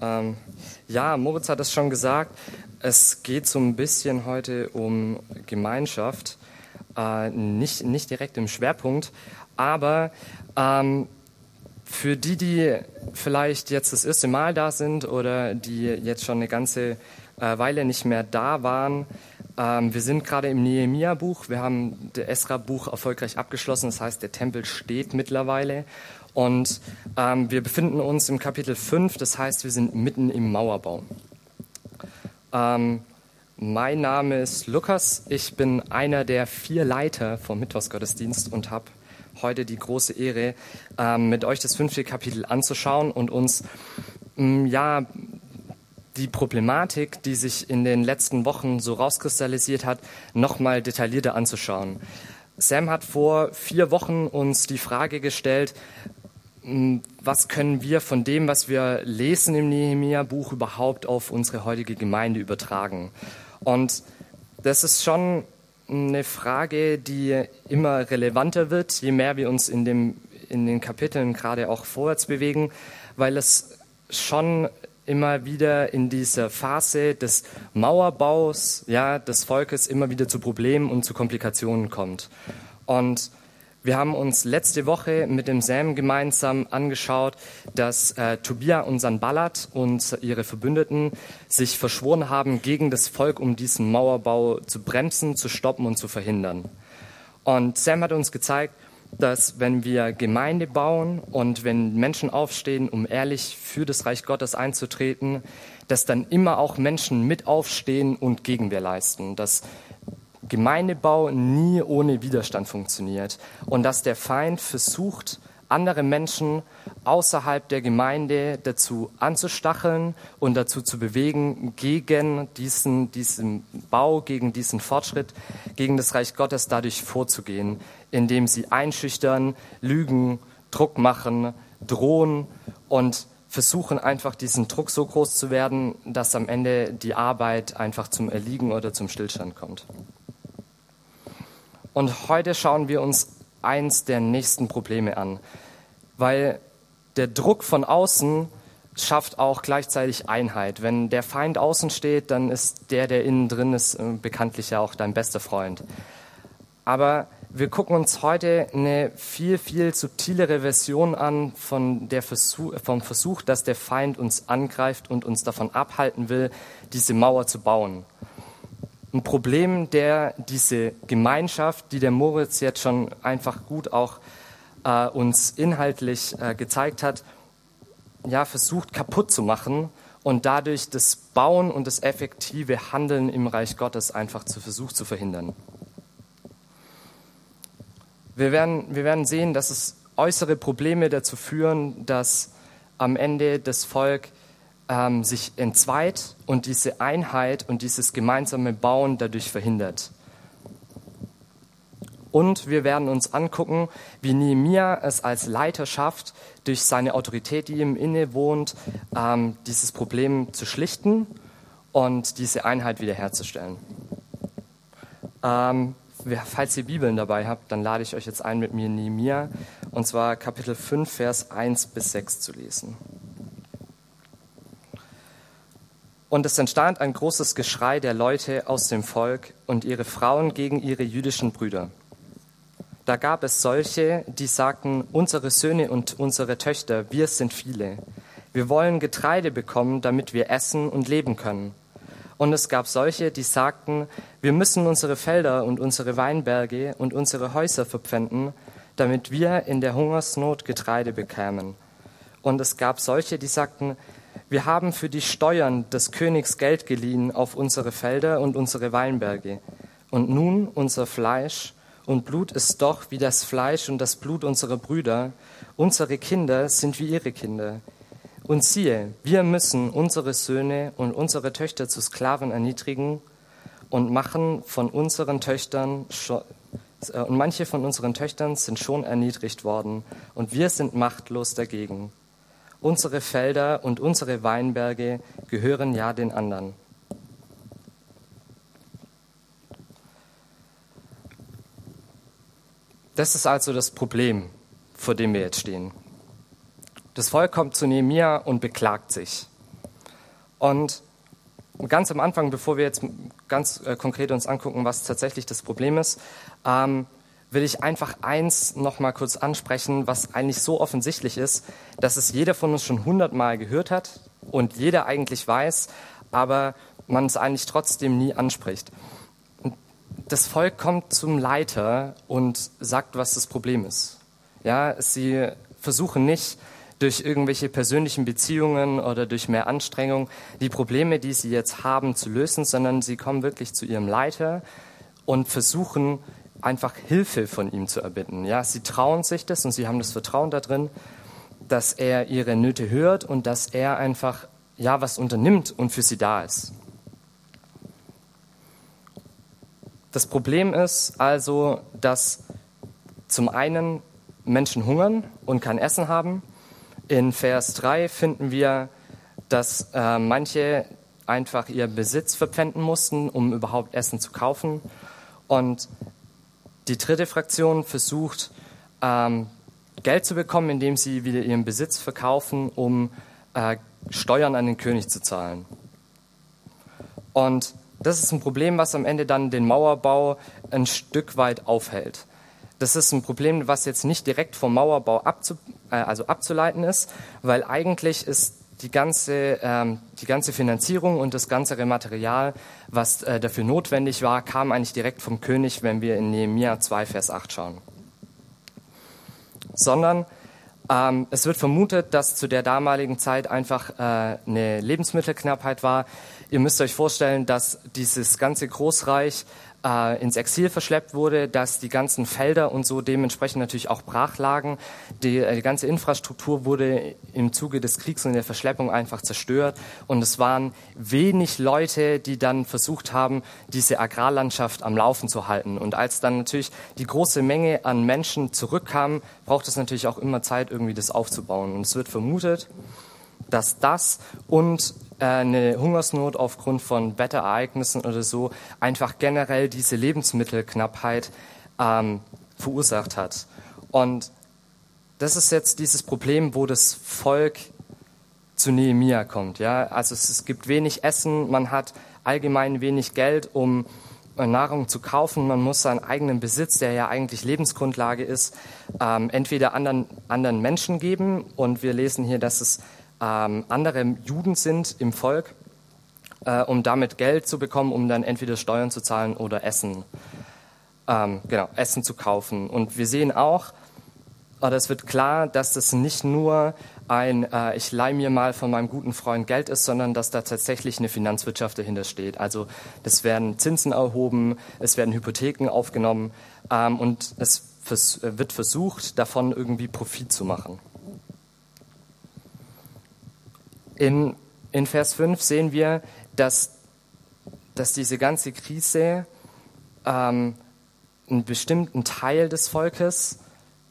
Ähm, ja, Moritz hat es schon gesagt. Es geht so ein bisschen heute um Gemeinschaft. Äh, nicht, nicht direkt im Schwerpunkt, aber ähm, für die, die vielleicht jetzt das erste Mal da sind oder die jetzt schon eine ganze äh, Weile nicht mehr da waren, ähm, wir sind gerade im Nehemia-Buch. Wir haben das Esra-Buch erfolgreich abgeschlossen. Das heißt, der Tempel steht mittlerweile. Und ähm, wir befinden uns im Kapitel 5, das heißt, wir sind mitten im Mauerbau. Ähm, mein Name ist Lukas, ich bin einer der vier Leiter vom Mittwochsgottesdienst und habe heute die große Ehre, ähm, mit euch das fünfte Kapitel anzuschauen und uns ähm, ja die Problematik, die sich in den letzten Wochen so rauskristallisiert hat, nochmal detaillierter anzuschauen. Sam hat vor vier Wochen uns die Frage gestellt, was können wir von dem, was wir lesen im Nehemia-Buch, überhaupt auf unsere heutige Gemeinde übertragen? Und das ist schon eine Frage, die immer relevanter wird, je mehr wir uns in, dem, in den Kapiteln gerade auch vorwärts bewegen, weil es schon immer wieder in dieser Phase des Mauerbaus ja, des Volkes immer wieder zu Problemen und zu Komplikationen kommt. Und wir haben uns letzte Woche mit dem Sam gemeinsam angeschaut, dass äh, Tobia und Sanballat und ihre Verbündeten sich verschworen haben gegen das Volk, um diesen Mauerbau zu bremsen, zu stoppen und zu verhindern. Und Sam hat uns gezeigt, dass wenn wir Gemeinde bauen und wenn Menschen aufstehen, um ehrlich für das Reich Gottes einzutreten, dass dann immer auch Menschen mit aufstehen und Gegenwehr leisten, dass Gemeindebau nie ohne Widerstand funktioniert und dass der Feind versucht, andere Menschen außerhalb der Gemeinde dazu anzustacheln und dazu zu bewegen, gegen diesen, diesen Bau, gegen diesen Fortschritt, gegen das Reich Gottes dadurch vorzugehen, indem sie einschüchtern, lügen, Druck machen, drohen und versuchen einfach diesen Druck so groß zu werden, dass am Ende die Arbeit einfach zum Erliegen oder zum Stillstand kommt. Und heute schauen wir uns eins der nächsten Probleme an, weil der Druck von außen schafft auch gleichzeitig Einheit. Wenn der Feind außen steht, dann ist der, der innen drin ist, äh, bekanntlich ja auch dein bester Freund. Aber wir gucken uns heute eine viel, viel subtilere Version an von der Versuch, vom Versuch, dass der Feind uns angreift und uns davon abhalten will, diese Mauer zu bauen ein Problem, der diese Gemeinschaft, die der Moritz jetzt schon einfach gut auch äh, uns inhaltlich äh, gezeigt hat, ja, versucht kaputt zu machen und dadurch das Bauen und das effektive Handeln im Reich Gottes einfach zu versucht zu verhindern. Wir werden, wir werden sehen, dass es äußere Probleme dazu führen, dass am Ende das Volk ähm, sich entzweit und diese Einheit und dieses gemeinsame Bauen dadurch verhindert. Und wir werden uns angucken, wie Nehemia es als Leiter schafft, durch seine Autorität, die ihm inne wohnt, ähm, dieses Problem zu schlichten und diese Einheit wiederherzustellen. Ähm, falls ihr Bibeln dabei habt, dann lade ich euch jetzt ein, mit mir Nehemia, und zwar Kapitel 5, Vers 1 bis 6 zu lesen. Und es entstand ein großes Geschrei der Leute aus dem Volk und ihre Frauen gegen ihre jüdischen Brüder. Da gab es solche, die sagten, unsere Söhne und unsere Töchter, wir sind viele. Wir wollen Getreide bekommen, damit wir essen und leben können. Und es gab solche, die sagten, wir müssen unsere Felder und unsere Weinberge und unsere Häuser verpfänden, damit wir in der Hungersnot Getreide bekämen. Und es gab solche, die sagten, wir haben für die Steuern des Königs Geld geliehen auf unsere Felder und unsere Weinberge. Und nun unser Fleisch und Blut ist doch wie das Fleisch und das Blut unserer Brüder. Unsere Kinder sind wie ihre Kinder. Und siehe, wir müssen unsere Söhne und unsere Töchter zu Sklaven erniedrigen und machen von unseren Töchtern äh, und manche von unseren Töchtern sind schon erniedrigt worden und wir sind machtlos dagegen. Unsere Felder und unsere Weinberge gehören ja den anderen. Das ist also das Problem, vor dem wir jetzt stehen. Das Volk kommt zu Nehemia und beklagt sich. Und ganz am Anfang, bevor wir jetzt ganz äh, konkret uns angucken, was tatsächlich das Problem ist, ähm, will ich einfach eins noch mal kurz ansprechen, was eigentlich so offensichtlich ist, dass es jeder von uns schon hundertmal gehört hat und jeder eigentlich weiß, aber man es eigentlich trotzdem nie anspricht. Das Volk kommt zum Leiter und sagt, was das Problem ist. Ja, sie versuchen nicht durch irgendwelche persönlichen Beziehungen oder durch mehr Anstrengung die Probleme, die sie jetzt haben, zu lösen, sondern sie kommen wirklich zu ihrem Leiter und versuchen einfach Hilfe von ihm zu erbitten. Ja, sie trauen sich das und sie haben das Vertrauen darin, dass er ihre Nöte hört und dass er einfach ja was unternimmt und für sie da ist. Das Problem ist also, dass zum einen Menschen hungern und kein Essen haben. In Vers 3 finden wir, dass äh, manche einfach ihr Besitz verpfänden mussten, um überhaupt Essen zu kaufen. Und die dritte Fraktion versucht, ähm, Geld zu bekommen, indem sie wieder ihren Besitz verkaufen, um äh, Steuern an den König zu zahlen. Und das ist ein Problem, was am Ende dann den Mauerbau ein Stück weit aufhält. Das ist ein Problem, was jetzt nicht direkt vom Mauerbau abzu, äh, also abzuleiten ist, weil eigentlich ist die ganze, ähm, die ganze Finanzierung und das ganze Material, was äh, dafür notwendig war, kam eigentlich direkt vom König, wenn wir in Nehemiah 2, Vers 8 schauen. Sondern ähm, es wird vermutet, dass zu der damaligen Zeit einfach äh, eine Lebensmittelknappheit war. Ihr müsst euch vorstellen, dass dieses ganze Großreich äh, ins Exil verschleppt wurde, dass die ganzen Felder und so dementsprechend natürlich auch brach lagen. Die, äh, die ganze Infrastruktur wurde im Zuge des Kriegs und der Verschleppung einfach zerstört. Und es waren wenig Leute, die dann versucht haben, diese Agrarlandschaft am Laufen zu halten. Und als dann natürlich die große Menge an Menschen zurückkam, braucht es natürlich auch immer Zeit, irgendwie das aufzubauen. Und es wird vermutet, dass das und eine Hungersnot aufgrund von Wetterereignissen oder so einfach generell diese Lebensmittelknappheit ähm, verursacht hat. Und das ist jetzt dieses Problem, wo das Volk zu Nehemia kommt. Ja? Also es, es gibt wenig Essen, man hat allgemein wenig Geld, um äh, Nahrung zu kaufen. Man muss seinen eigenen Besitz, der ja eigentlich Lebensgrundlage ist, ähm, entweder anderen, anderen Menschen geben. Und wir lesen hier, dass es ähm, andere Juden sind im Volk, äh, um damit Geld zu bekommen, um dann entweder Steuern zu zahlen oder Essen, ähm, genau, Essen zu kaufen. Und wir sehen auch, oder es wird klar, dass das nicht nur ein, äh, ich leih mir mal von meinem guten Freund Geld ist, sondern dass da tatsächlich eine Finanzwirtschaft dahinter steht. Also es werden Zinsen erhoben, es werden Hypotheken aufgenommen ähm, und es vers wird versucht, davon irgendwie Profit zu machen. In, in Vers 5 sehen wir, dass, dass diese ganze Krise ähm, einen bestimmten Teil des Volkes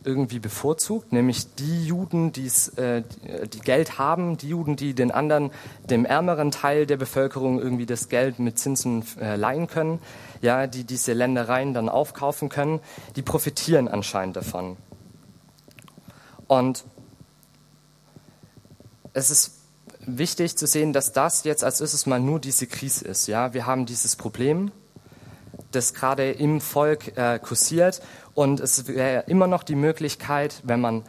irgendwie bevorzugt, nämlich die Juden, äh, die Geld haben, die Juden, die den anderen, dem ärmeren Teil der Bevölkerung irgendwie das Geld mit Zinsen äh, leihen können, ja, die diese Ländereien dann aufkaufen können, die profitieren anscheinend davon. Und es ist wichtig zu sehen, dass das jetzt als erstes mal nur diese Krise ist. Ja, wir haben dieses Problem, das gerade im Volk äh, kursiert und es wäre immer noch die Möglichkeit, wenn man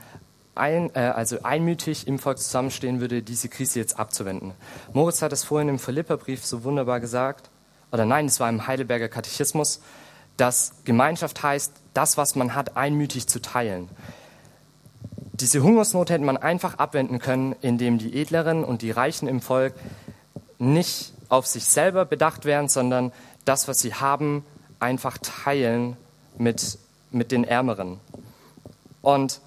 ein, äh, also einmütig im Volk zusammenstehen würde, diese Krise jetzt abzuwenden. Moritz hat es vorhin im Philipperbrief so wunderbar gesagt, oder nein, es war im Heidelberger Katechismus, dass Gemeinschaft heißt, das, was man hat, einmütig zu teilen. Diese Hungersnot hätte man einfach abwenden können, indem die Edleren und die Reichen im Volk nicht auf sich selber bedacht wären, sondern das, was sie haben, einfach teilen mit, mit den Ärmeren. Und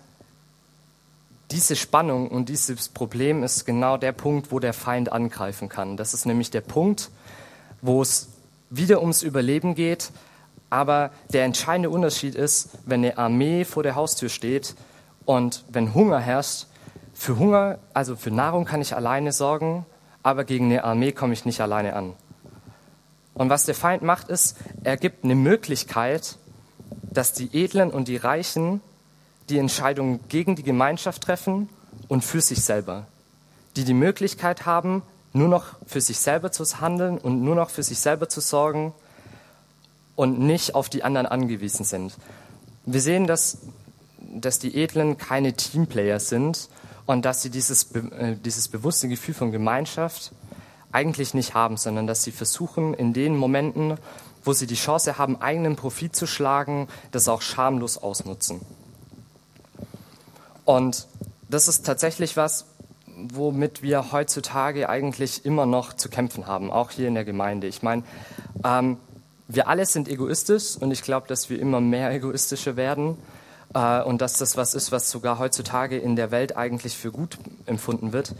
diese Spannung und dieses Problem ist genau der Punkt, wo der Feind angreifen kann. Das ist nämlich der Punkt, wo es wieder ums Überleben geht. Aber der entscheidende Unterschied ist, wenn eine Armee vor der Haustür steht und wenn Hunger herrscht, für Hunger, also für Nahrung kann ich alleine sorgen, aber gegen eine Armee komme ich nicht alleine an. Und was der Feind macht, ist, er gibt eine Möglichkeit, dass die Edlen und die Reichen die Entscheidungen gegen die Gemeinschaft treffen und für sich selber, die die Möglichkeit haben, nur noch für sich selber zu handeln und nur noch für sich selber zu sorgen und nicht auf die anderen angewiesen sind. Wir sehen, dass, dass die Edlen keine Teamplayer sind und dass sie dieses, äh, dieses bewusste Gefühl von Gemeinschaft eigentlich nicht haben, sondern dass sie versuchen, in den Momenten, wo sie die Chance haben, eigenen Profit zu schlagen, das auch schamlos ausnutzen. Und das ist tatsächlich was, womit wir heutzutage eigentlich immer noch zu kämpfen haben, auch hier in der Gemeinde. Ich meine, ähm, wir alle sind egoistisch und ich glaube, dass wir immer mehr egoistische werden äh, und dass das was ist, was sogar heutzutage in der Welt eigentlich für gut empfunden wird.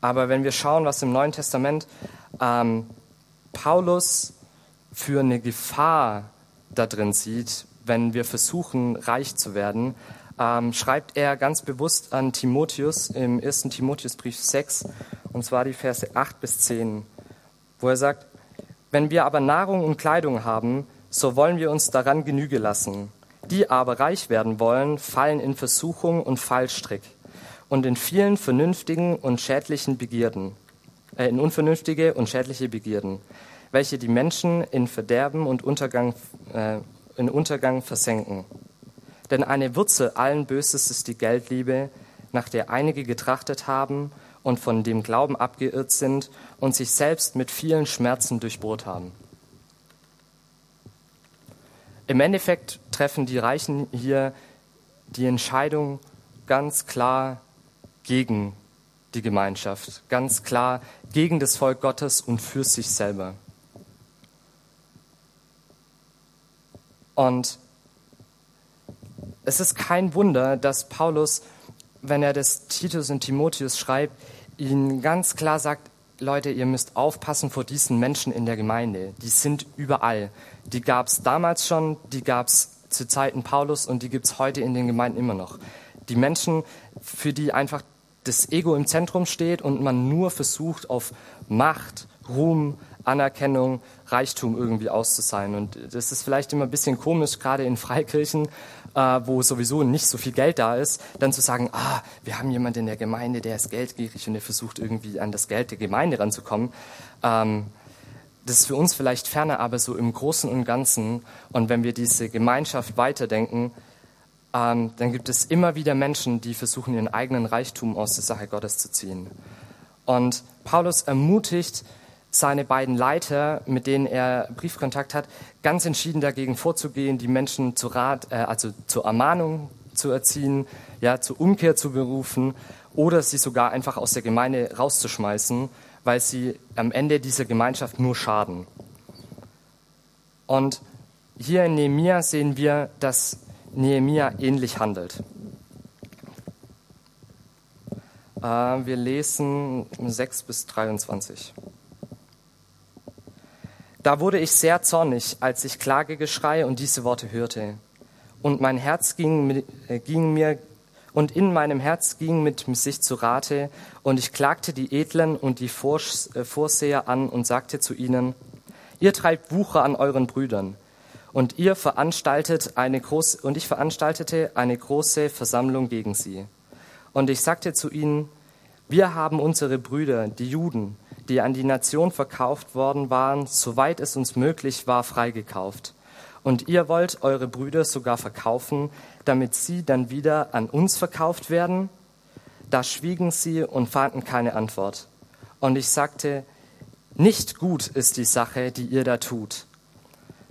Aber wenn wir schauen, was im Neuen Testament ähm, Paulus für eine Gefahr da drin sieht, wenn wir versuchen, reich zu werden, ähm, schreibt er ganz bewusst an Timotheus im 1. Timotheusbrief 6, und zwar die Verse 8 bis 10, wo er sagt, wenn wir aber Nahrung und Kleidung haben, so wollen wir uns daran Genüge lassen. Die aber reich werden wollen, fallen in Versuchung und Fallstrick und in vielen vernünftigen und schädlichen Begierden, äh, in unvernünftige und schädliche Begierden, welche die Menschen in Verderben und Untergang, äh, in Untergang versenken. Denn eine Wurzel allen Böses ist die Geldliebe, nach der einige getrachtet haben und von dem Glauben abgeirrt sind und sich selbst mit vielen Schmerzen durchbohrt haben. Im Endeffekt treffen die Reichen hier die Entscheidung ganz klar gegen die Gemeinschaft, ganz klar gegen das Volk Gottes und für sich selber. Und es ist kein Wunder, dass Paulus, wenn er das Titus und Timotheus schreibt, ihnen ganz klar sagt, Leute, ihr müsst aufpassen vor diesen Menschen in der Gemeinde. Die sind überall. Die gab es damals schon, die gab es zu Zeiten Paulus und die gibt es heute in den Gemeinden immer noch. Die Menschen, für die einfach das Ego im Zentrum steht und man nur versucht, auf Macht, Ruhm, Anerkennung, Reichtum irgendwie auszuzahlen. Und das ist vielleicht immer ein bisschen komisch, gerade in Freikirchen, äh, wo sowieso nicht so viel Geld da ist, dann zu sagen, ah, wir haben jemanden in der Gemeinde, der ist geldgierig und der versucht irgendwie an das Geld der Gemeinde ranzukommen. Ähm, das ist für uns vielleicht ferner, aber so im Großen und Ganzen und wenn wir diese Gemeinschaft weiterdenken, ähm, dann gibt es immer wieder Menschen, die versuchen, ihren eigenen Reichtum aus der Sache Gottes zu ziehen. Und Paulus ermutigt seine beiden Leiter, mit denen er Briefkontakt hat, ganz entschieden dagegen vorzugehen, die Menschen zu Rat, äh, also zur Ermahnung zu erziehen, ja, zur Umkehr zu berufen oder sie sogar einfach aus der Gemeinde rauszuschmeißen, weil sie am Ende dieser Gemeinschaft nur schaden. Und hier in Nehemia sehen wir, dass Nehemia ähnlich handelt. Äh, wir lesen 6 bis 23. Da wurde ich sehr zornig, als ich Klagegeschrei und diese Worte hörte. Und mein Herz ging, äh, ging mir und in meinem Herz ging mit sich zu Rate, und ich klagte die Edlen und die äh, Vorseher an und sagte zu ihnen, ihr treibt Wucher an euren Brüdern, und ihr veranstaltet eine große, und ich veranstaltete eine große Versammlung gegen sie. Und ich sagte zu ihnen, wir haben unsere Brüder, die Juden, die an die Nation verkauft worden waren, soweit es uns möglich war, freigekauft. Und ihr wollt eure Brüder sogar verkaufen, damit sie dann wieder an uns verkauft werden? Da schwiegen sie und fanden keine Antwort. Und ich sagte, nicht gut ist die Sache, die ihr da tut.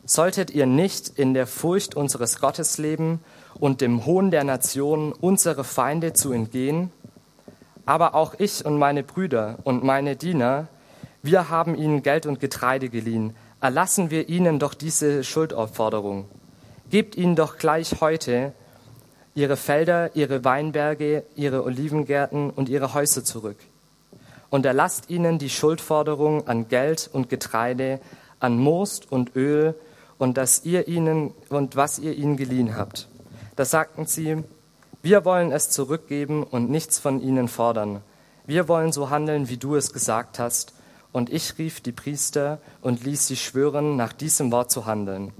Solltet ihr nicht in der Furcht unseres Gottes leben und dem Hohn der Nationen unsere Feinde zu entgehen? Aber auch ich und meine Brüder und meine Diener, wir haben ihnen Geld und Getreide geliehen. Erlassen wir ihnen doch diese Schuldaufforderung. Gebt ihnen doch gleich heute ihre Felder, ihre Weinberge, ihre Olivengärten und ihre Häuser zurück. Und erlasst ihnen die Schuldforderung an Geld und Getreide, an Most und Öl und dass ihr ihnen und was ihr ihnen geliehen habt. Da sagten sie, wir wollen es zurückgeben und nichts von ihnen fordern. Wir wollen so handeln, wie du es gesagt hast. Und ich rief die Priester und ließ sie schwören, nach diesem Wort zu handeln.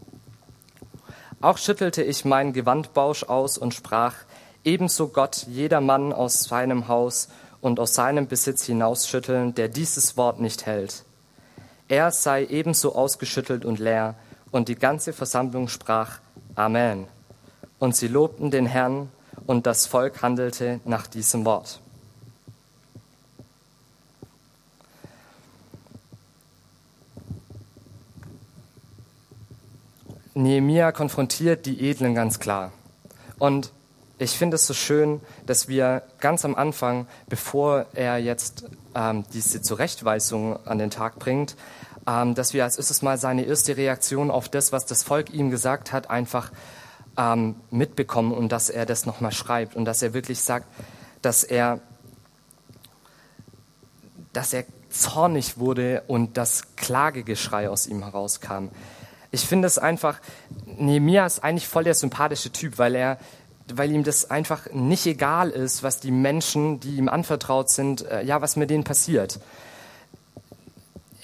Auch schüttelte ich meinen Gewandbausch aus und sprach, ebenso Gott jedermann aus seinem Haus und aus seinem Besitz hinausschütteln, der dieses Wort nicht hält. Er sei ebenso ausgeschüttelt und leer. Und die ganze Versammlung sprach Amen. Und sie lobten den Herrn, und das Volk handelte nach diesem Wort. Nehemia konfrontiert die Edlen ganz klar. Und ich finde es so schön, dass wir ganz am Anfang, bevor er jetzt ähm, diese Zurechtweisung an den Tag bringt, ähm, dass wir als erstes mal seine erste Reaktion auf das, was das Volk ihm gesagt hat, einfach ähm, mitbekommen und dass er das nochmal schreibt und dass er wirklich sagt, dass er, dass er zornig wurde und das Klagegeschrei aus ihm herauskam. Ich finde es einfach, Nehemiah ist eigentlich voll der sympathische Typ, weil er weil ihm das einfach nicht egal ist, was die Menschen, die ihm anvertraut sind, äh, ja, was mit denen passiert.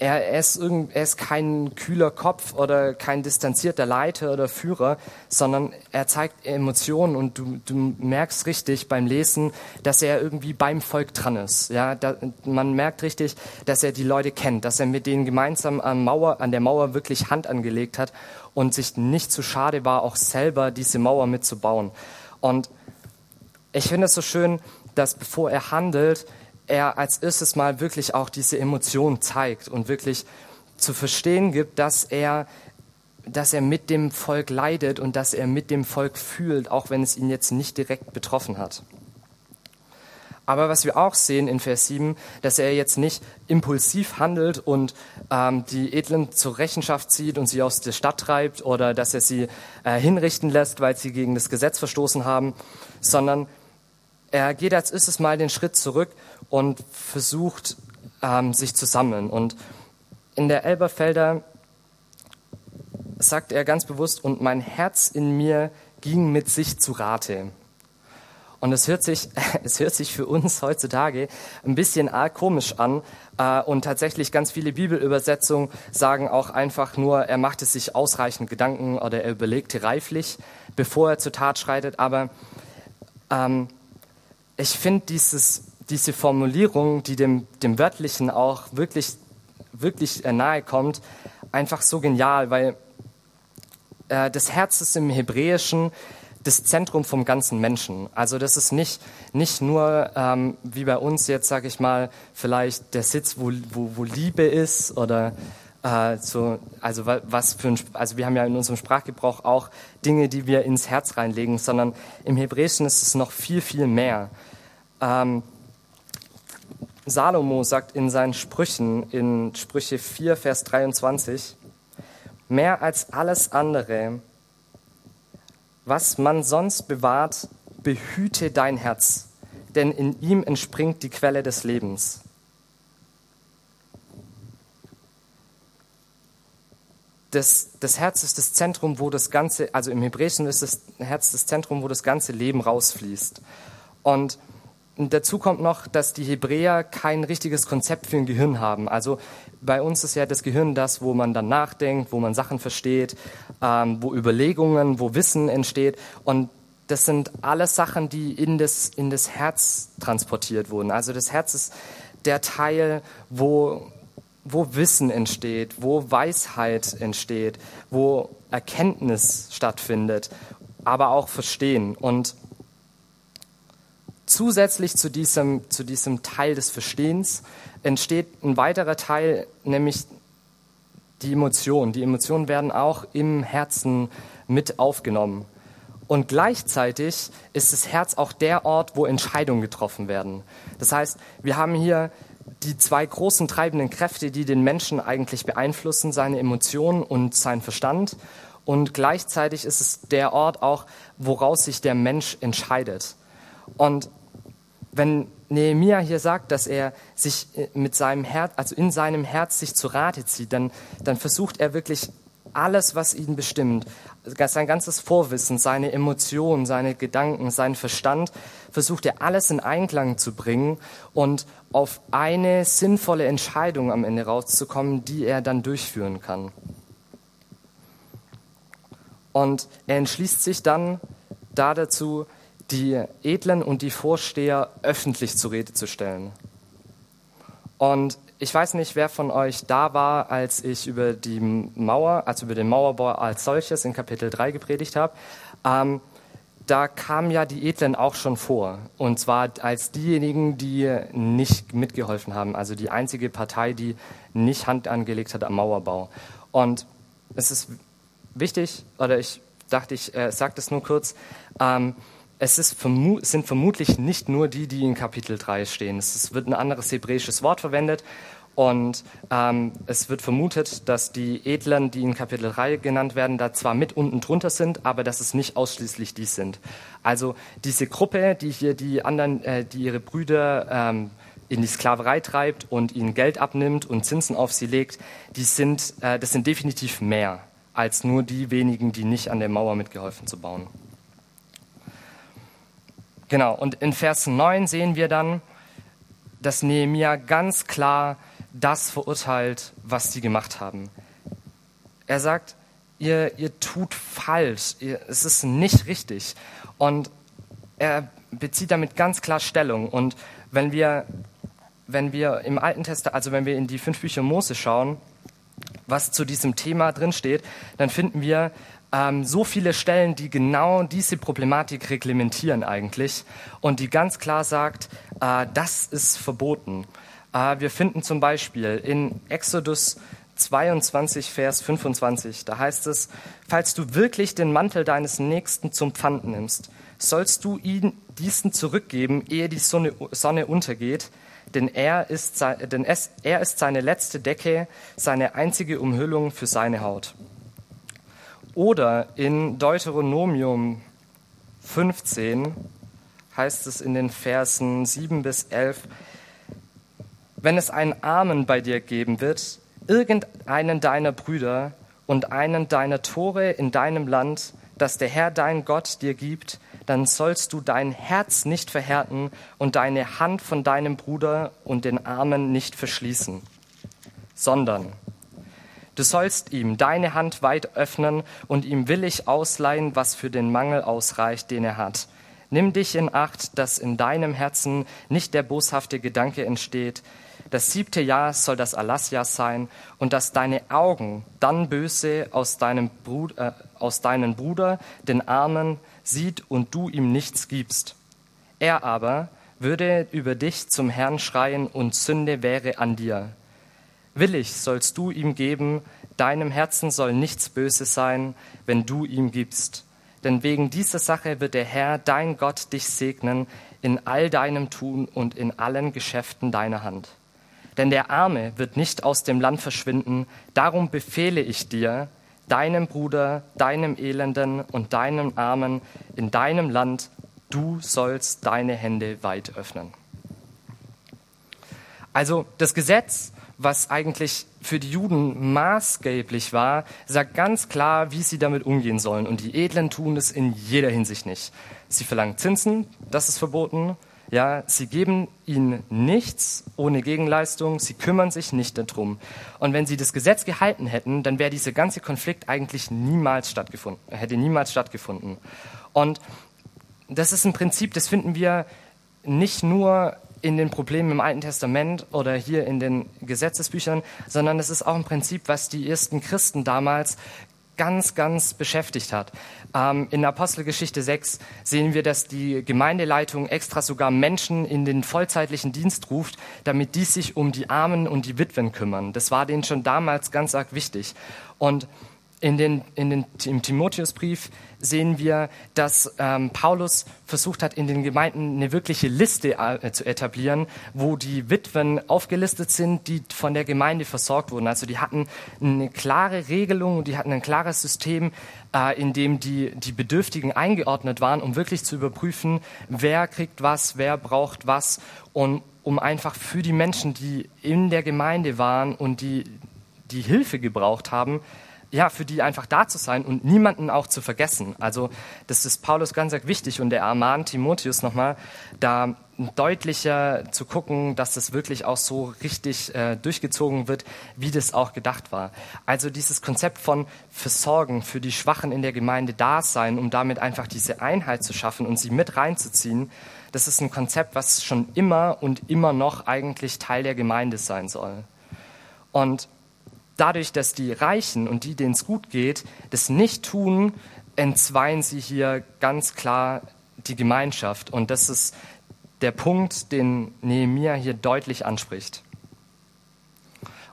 Er, er, ist irgend, er ist kein kühler Kopf oder kein distanzierter Leiter oder Führer, sondern er zeigt Emotionen und du, du merkst richtig beim Lesen, dass er irgendwie beim Volk dran ist. Ja, da, man merkt richtig, dass er die Leute kennt, dass er mit denen gemeinsam an, Mauer, an der Mauer wirklich Hand angelegt hat und sich nicht zu schade war, auch selber diese Mauer mitzubauen. Und ich finde es so schön, dass bevor er handelt, er als erstes mal wirklich auch diese Emotion zeigt und wirklich zu verstehen gibt, dass er, dass er mit dem Volk leidet und dass er mit dem Volk fühlt, auch wenn es ihn jetzt nicht direkt betroffen hat. Aber was wir auch sehen in Vers 7, dass er jetzt nicht impulsiv handelt und ähm, die Edlen zur Rechenschaft zieht und sie aus der Stadt treibt oder dass er sie äh, hinrichten lässt, weil sie gegen das Gesetz verstoßen haben, sondern er geht als erstes mal den Schritt zurück und versucht, ähm, sich zu sammeln. Und in der Elberfelder sagt er ganz bewusst, und mein Herz in mir ging mit sich zu Rate. Und es hört sich, es hört sich für uns heutzutage ein bisschen arg komisch an. Äh, und tatsächlich ganz viele Bibelübersetzungen sagen auch einfach nur, er machte sich ausreichend Gedanken oder er überlegte reiflich, bevor er zur Tat schreitet. Aber ähm, ich finde dieses, diese Formulierung, die dem, dem Wörtlichen auch wirklich, wirklich nahe kommt, einfach so genial, weil äh, das Herz ist im Hebräischen das Zentrum vom ganzen Menschen. Also das ist nicht, nicht nur ähm, wie bei uns jetzt, sage ich mal, vielleicht der Sitz, wo, wo, wo Liebe ist oder äh, so, also was für ein, also wir haben ja in unserem Sprachgebrauch auch Dinge, die wir ins Herz reinlegen, sondern im Hebräischen ist es noch viel, viel mehr. Ähm, Salomo sagt in seinen Sprüchen, in Sprüche 4, Vers 23, mehr als alles andere was man sonst bewahrt, behüte dein Herz, denn in ihm entspringt die Quelle des Lebens. Das, das, Herz ist das Zentrum, wo das ganze, also im Hebräischen ist das Herz das Zentrum, wo das ganze Leben rausfließt. Und und dazu kommt noch, dass die Hebräer kein richtiges Konzept für ein Gehirn haben. Also bei uns ist ja das Gehirn das, wo man dann nachdenkt, wo man Sachen versteht, ähm, wo Überlegungen, wo Wissen entsteht. Und das sind alles Sachen, die in das, in das Herz transportiert wurden. Also das Herz ist der Teil, wo, wo Wissen entsteht, wo Weisheit entsteht, wo Erkenntnis stattfindet, aber auch Verstehen. Und Zusätzlich zu diesem, zu diesem Teil des Verstehens entsteht ein weiterer Teil, nämlich die Emotionen. Die Emotionen werden auch im Herzen mit aufgenommen. Und gleichzeitig ist das Herz auch der Ort, wo Entscheidungen getroffen werden. Das heißt, wir haben hier die zwei großen treibenden Kräfte, die den Menschen eigentlich beeinflussen, seine Emotionen und sein Verstand. Und gleichzeitig ist es der Ort auch, woraus sich der Mensch entscheidet. Und wenn Nehemia hier sagt, dass er sich äh, mit seinem Herz, also in seinem Herz sich zu Rate zieht, dann, dann versucht er wirklich alles, was ihn bestimmt, sein ganzes Vorwissen, seine Emotionen, seine Gedanken, seinen Verstand, versucht er alles in Einklang zu bringen und auf eine sinnvolle Entscheidung am Ende rauszukommen, die er dann durchführen kann. Und er entschließt sich dann da dazu, die Edlen und die Vorsteher öffentlich zur Rede zu stellen. Und ich weiß nicht, wer von euch da war, als ich über die Mauer, also über den Mauerbau als solches in Kapitel 3 gepredigt habe. Ähm, da kamen ja die Edlen auch schon vor. Und zwar als diejenigen, die nicht mitgeholfen haben. Also die einzige Partei, die nicht Hand angelegt hat am Mauerbau. Und es ist wichtig, oder ich dachte, ich äh, sage das nur kurz, ähm, es vermu sind vermutlich nicht nur die, die in Kapitel 3 stehen. Es wird ein anderes hebräisches Wort verwendet und ähm, es wird vermutet, dass die Edlen, die in Kapitel 3 genannt werden, da zwar mit unten drunter sind, aber dass es nicht ausschließlich die sind. Also diese Gruppe, die hier die anderen, äh, die ihre Brüder ähm, in die Sklaverei treibt und ihnen Geld abnimmt und Zinsen auf sie legt, die sind, äh, das sind definitiv mehr als nur die wenigen, die nicht an der Mauer mitgeholfen zu bauen. Genau, und in Vers 9 sehen wir dann, dass Nehemia ganz klar das verurteilt, was sie gemacht haben. Er sagt, ihr, ihr tut falsch, ihr, es ist nicht richtig. Und er bezieht damit ganz klar Stellung. Und wenn wir, wenn wir im Alten Testament, also wenn wir in die fünf Bücher Mose schauen, was zu diesem Thema drinsteht, dann finden wir ähm, so viele Stellen, die genau diese Problematik reglementieren eigentlich und die ganz klar sagt, äh, das ist verboten. Äh, wir finden zum Beispiel in Exodus 22, Vers 25, da heißt es, falls du wirklich den Mantel deines Nächsten zum Pfand nimmst, sollst du ihn diesen zurückgeben, ehe die Sonne, Sonne untergeht, denn, er ist, denn es, er ist seine letzte Decke, seine einzige Umhüllung für seine Haut. Oder in Deuteronomium 15 heißt es in den Versen 7 bis 11, wenn es einen Armen bei dir geben wird, irgendeinen deiner Brüder und einen deiner Tore in deinem Land, das der Herr dein Gott dir gibt, dann sollst du dein Herz nicht verhärten und deine Hand von deinem Bruder und den Armen nicht verschließen, sondern Du sollst ihm deine Hand weit öffnen und ihm willig ausleihen, was für den Mangel ausreicht, den er hat. Nimm dich in Acht, dass in deinem Herzen nicht der boshafte Gedanke entsteht. Das siebte Jahr soll das Alasjahr sein und dass deine Augen dann böse aus deinem, Bruder, äh, aus deinem Bruder, den Armen, sieht und du ihm nichts gibst. Er aber würde über dich zum Herrn schreien und Sünde wäre an dir. Willig sollst du ihm geben, deinem Herzen soll nichts Böses sein, wenn du ihm gibst. Denn wegen dieser Sache wird der Herr, dein Gott, dich segnen in all deinem Tun und in allen Geschäften deiner Hand. Denn der Arme wird nicht aus dem Land verschwinden, darum befehle ich dir, deinem Bruder, deinem Elenden und deinem Armen in deinem Land, du sollst deine Hände weit öffnen. Also das Gesetz was eigentlich für die Juden maßgeblich war, sagt ganz klar, wie sie damit umgehen sollen. Und die Edlen tun es in jeder Hinsicht nicht. Sie verlangen Zinsen, das ist verboten. Ja, sie geben ihnen nichts ohne Gegenleistung, sie kümmern sich nicht darum. Und wenn sie das Gesetz gehalten hätten, dann wäre dieser ganze Konflikt eigentlich niemals stattgefunden, hätte niemals stattgefunden. Und das ist ein Prinzip, das finden wir nicht nur in den Problemen im Alten Testament oder hier in den Gesetzesbüchern, sondern es ist auch ein Prinzip, was die ersten Christen damals ganz, ganz beschäftigt hat. Ähm, in Apostelgeschichte 6 sehen wir, dass die Gemeindeleitung extra sogar Menschen in den vollzeitlichen Dienst ruft, damit die sich um die Armen und die Witwen kümmern. Das war denen schon damals ganz arg wichtig. Und in den, in den, Im Timotheusbrief sehen wir, dass ähm, Paulus versucht hat, in den Gemeinden eine wirkliche Liste äh, zu etablieren, wo die Witwen aufgelistet sind, die von der Gemeinde versorgt wurden. Also die hatten eine klare Regelung, die hatten ein klares System, äh, in dem die, die Bedürftigen eingeordnet waren, um wirklich zu überprüfen, wer kriegt was, wer braucht was und um einfach für die Menschen, die in der Gemeinde waren und die die Hilfe gebraucht haben, ja, für die einfach da zu sein und niemanden auch zu vergessen. Also das ist Paulus ganz wichtig und er ermahnt Timotheus nochmal, da deutlicher zu gucken, dass das wirklich auch so richtig äh, durchgezogen wird, wie das auch gedacht war. Also dieses Konzept von Versorgen für die Schwachen in der Gemeinde da sein, um damit einfach diese Einheit zu schaffen und sie mit reinzuziehen, das ist ein Konzept, was schon immer und immer noch eigentlich Teil der Gemeinde sein soll. Und dadurch, dass die Reichen und die, denen es gut geht, das nicht tun, entzweien sie hier ganz klar die Gemeinschaft. Und das ist der Punkt, den Nehemiah hier deutlich anspricht.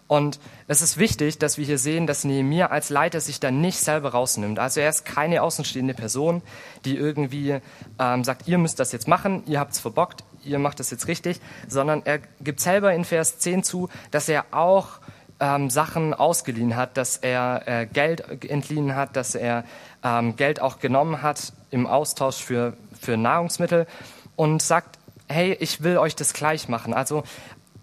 Und es ist wichtig, dass wir hier sehen, dass Nehemiah als Leiter sich da nicht selber rausnimmt. Also er ist keine außenstehende Person, die irgendwie ähm, sagt, ihr müsst das jetzt machen, ihr habt es verbockt, ihr macht das jetzt richtig, sondern er gibt selber in Vers 10 zu, dass er auch ähm, Sachen ausgeliehen hat, dass er äh, Geld entliehen hat, dass er ähm, Geld auch genommen hat im Austausch für, für Nahrungsmittel und sagt, hey, ich will euch das gleich machen. Also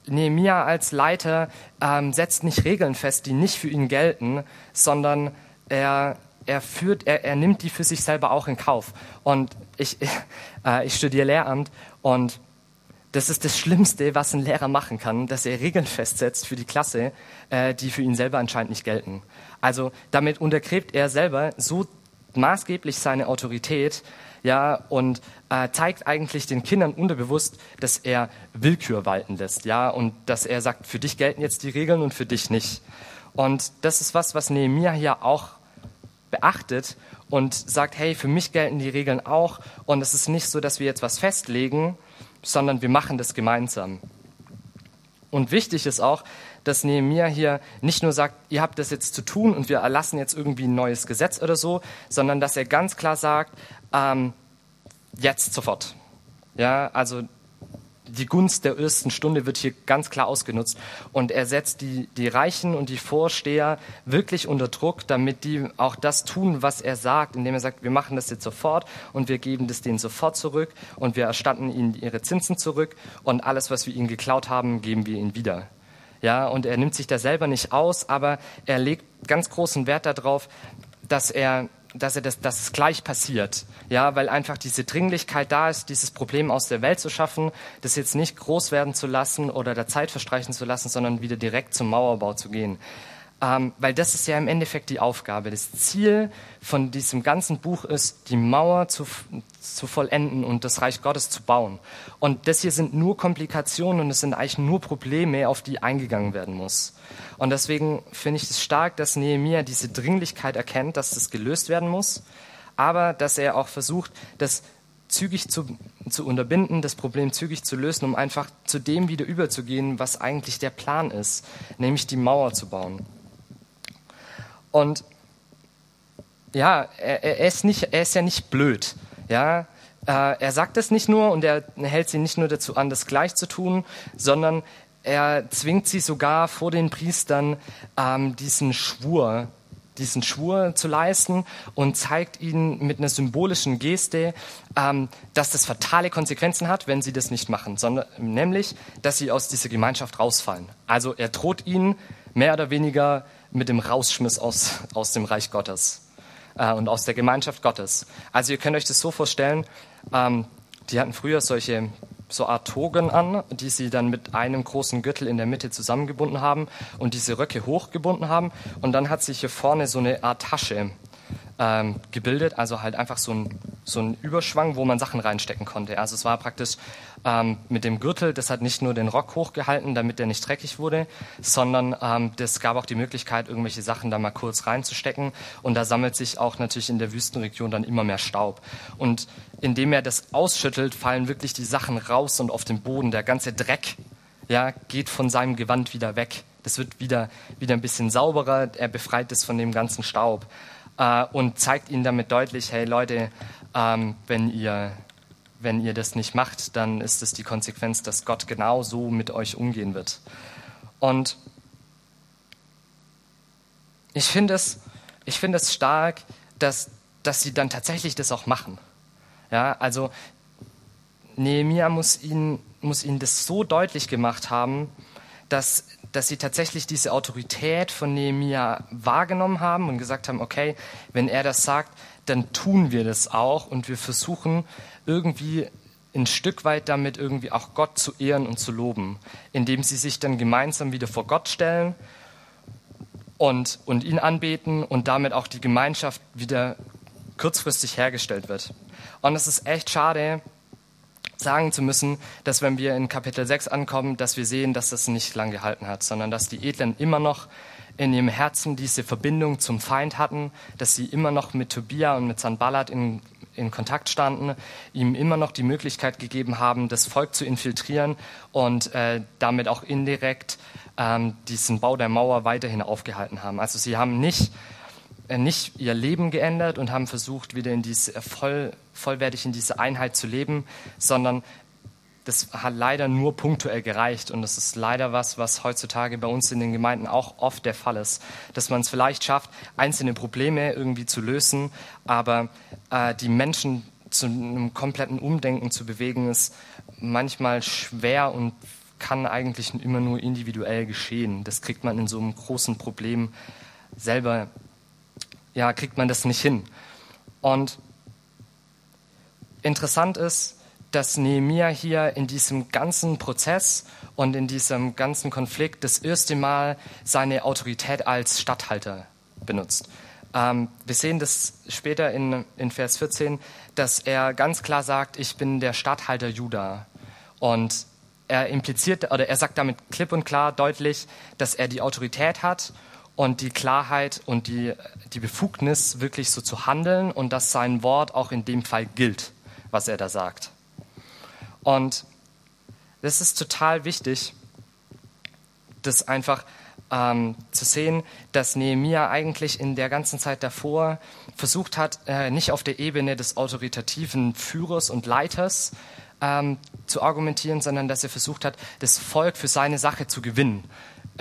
Nehemiah als Leiter ähm, setzt nicht Regeln fest, die nicht für ihn gelten, sondern er, er, führt, er, er nimmt die für sich selber auch in Kauf. Und ich, äh, ich studiere Lehramt und das ist das Schlimmste, was ein Lehrer machen kann, dass er Regeln festsetzt für die Klasse, äh, die für ihn selber anscheinend nicht gelten. Also damit untergräbt er selber so maßgeblich seine Autorität, ja, und äh, zeigt eigentlich den Kindern unterbewusst, dass er Willkür walten lässt, ja, und dass er sagt, für dich gelten jetzt die Regeln und für dich nicht. Und das ist was, was Nehemiah hier auch beachtet und sagt, hey, für mich gelten die Regeln auch und es ist nicht so, dass wir jetzt was festlegen, sondern wir machen das gemeinsam. Und wichtig ist auch, dass Nehemiah hier nicht nur sagt, ihr habt das jetzt zu tun und wir erlassen jetzt irgendwie ein neues Gesetz oder so, sondern dass er ganz klar sagt, ähm, jetzt sofort. Ja, also die Gunst der ersten Stunde wird hier ganz klar ausgenutzt. Und er setzt die, die Reichen und die Vorsteher wirklich unter Druck, damit die auch das tun, was er sagt, indem er sagt, wir machen das jetzt sofort und wir geben das denen sofort zurück und wir erstatten ihnen ihre Zinsen zurück und alles, was wir ihnen geklaut haben, geben wir ihnen wieder. Ja, und er nimmt sich da selber nicht aus, aber er legt ganz großen Wert darauf, dass er dass, er das, dass es gleich passiert. Ja, weil einfach diese Dringlichkeit da ist, dieses Problem aus der Welt zu schaffen, das jetzt nicht groß werden zu lassen oder der Zeit verstreichen zu lassen, sondern wieder direkt zum Mauerbau zu gehen. Ähm, weil das ist ja im Endeffekt die Aufgabe. Das Ziel von diesem ganzen Buch ist, die Mauer zu, zu vollenden und das Reich Gottes zu bauen. Und das hier sind nur Komplikationen und es sind eigentlich nur Probleme, auf die eingegangen werden muss. Und deswegen finde ich es stark, dass Nehemiah diese Dringlichkeit erkennt, dass das gelöst werden muss, aber dass er auch versucht, das zügig zu, zu unterbinden, das Problem zügig zu lösen, um einfach zu dem wieder überzugehen, was eigentlich der Plan ist, nämlich die Mauer zu bauen. Und ja, er, er, ist, nicht, er ist ja nicht blöd. Ja? Äh, er sagt es nicht nur und er hält sie nicht nur dazu an, das gleich zu tun, sondern er zwingt sie sogar vor den Priestern ähm, diesen Schwur, diesen Schwur zu leisten und zeigt ihnen mit einer symbolischen Geste, ähm, dass das fatale Konsequenzen hat, wenn sie das nicht machen, sondern nämlich, dass sie aus dieser Gemeinschaft rausfallen. Also er droht ihnen mehr oder weniger mit dem Rausschmiss aus, aus dem Reich Gottes äh, und aus der Gemeinschaft Gottes. Also ihr könnt euch das so vorstellen, ähm, die hatten früher solche so Art Togen an, die sie dann mit einem großen Gürtel in der Mitte zusammengebunden haben und diese Röcke hochgebunden haben. Und dann hat sich hier vorne so eine Art Tasche ähm, gebildet, also halt einfach so ein, so ein Überschwang, wo man Sachen reinstecken konnte. Also es war praktisch ähm, mit dem Gürtel, das hat nicht nur den Rock hochgehalten, damit der nicht dreckig wurde, sondern ähm, das gab auch die Möglichkeit, irgendwelche Sachen da mal kurz reinzustecken. Und da sammelt sich auch natürlich in der Wüstenregion dann immer mehr Staub. Und indem er das ausschüttelt, fallen wirklich die Sachen raus und auf den Boden. Der ganze Dreck ja, geht von seinem Gewand wieder weg. Das wird wieder, wieder ein bisschen sauberer. Er befreit es von dem ganzen Staub äh, und zeigt ihnen damit deutlich, hey Leute, ähm, wenn, ihr, wenn ihr das nicht macht, dann ist es die Konsequenz, dass Gott genau so mit euch umgehen wird. Und ich finde es, ich finde es stark, dass, dass sie dann tatsächlich das auch machen. Ja, also Nehemiah muss ihnen, muss ihnen das so deutlich gemacht haben, dass dass sie tatsächlich diese Autorität von Nehemia wahrgenommen haben und gesagt haben, okay, wenn er das sagt, dann tun wir das auch und wir versuchen irgendwie ein Stück weit damit irgendwie auch Gott zu ehren und zu loben, indem sie sich dann gemeinsam wieder vor Gott stellen und, und ihn anbeten und damit auch die Gemeinschaft wieder kurzfristig hergestellt wird. Und es ist echt schade, sagen zu müssen, dass wenn wir in Kapitel 6 ankommen, dass wir sehen, dass das nicht lang gehalten hat, sondern dass die Edlen immer noch in ihrem Herzen diese Verbindung zum Feind hatten, dass sie immer noch mit Tobia und mit Sanballat in, in Kontakt standen, ihm immer noch die Möglichkeit gegeben haben, das Volk zu infiltrieren und äh, damit auch indirekt ähm, diesen Bau der Mauer weiterhin aufgehalten haben. Also sie haben nicht, nicht ihr Leben geändert und haben versucht, wieder in diese, äh, voll, vollwertig in diese Einheit zu leben, sondern das hat leider nur punktuell gereicht. Und das ist leider was, was heutzutage bei uns in den Gemeinden auch oft der Fall ist. Dass man es vielleicht schafft, einzelne Probleme irgendwie zu lösen, aber äh, die Menschen zu einem kompletten Umdenken zu bewegen, ist manchmal schwer und kann eigentlich immer nur individuell geschehen. Das kriegt man in so einem großen Problem selber, ja, kriegt man das nicht hin. Und interessant ist, dass Nehemiah hier in diesem ganzen Prozess und in diesem ganzen Konflikt das erste Mal seine Autorität als Statthalter benutzt. Ähm, wir sehen das später in, in Vers 14, dass er ganz klar sagt, ich bin der Statthalter Juda. Und er impliziert oder er sagt damit klipp und klar deutlich, dass er die Autorität hat und die Klarheit und die, die Befugnis, wirklich so zu handeln und dass sein Wort auch in dem Fall gilt, was er da sagt. Und das ist total wichtig, das einfach ähm, zu sehen, dass Nehemia eigentlich in der ganzen Zeit davor versucht hat, äh, nicht auf der Ebene des autoritativen Führers und Leiters ähm, zu argumentieren, sondern dass er versucht hat, das Volk für seine Sache zu gewinnen.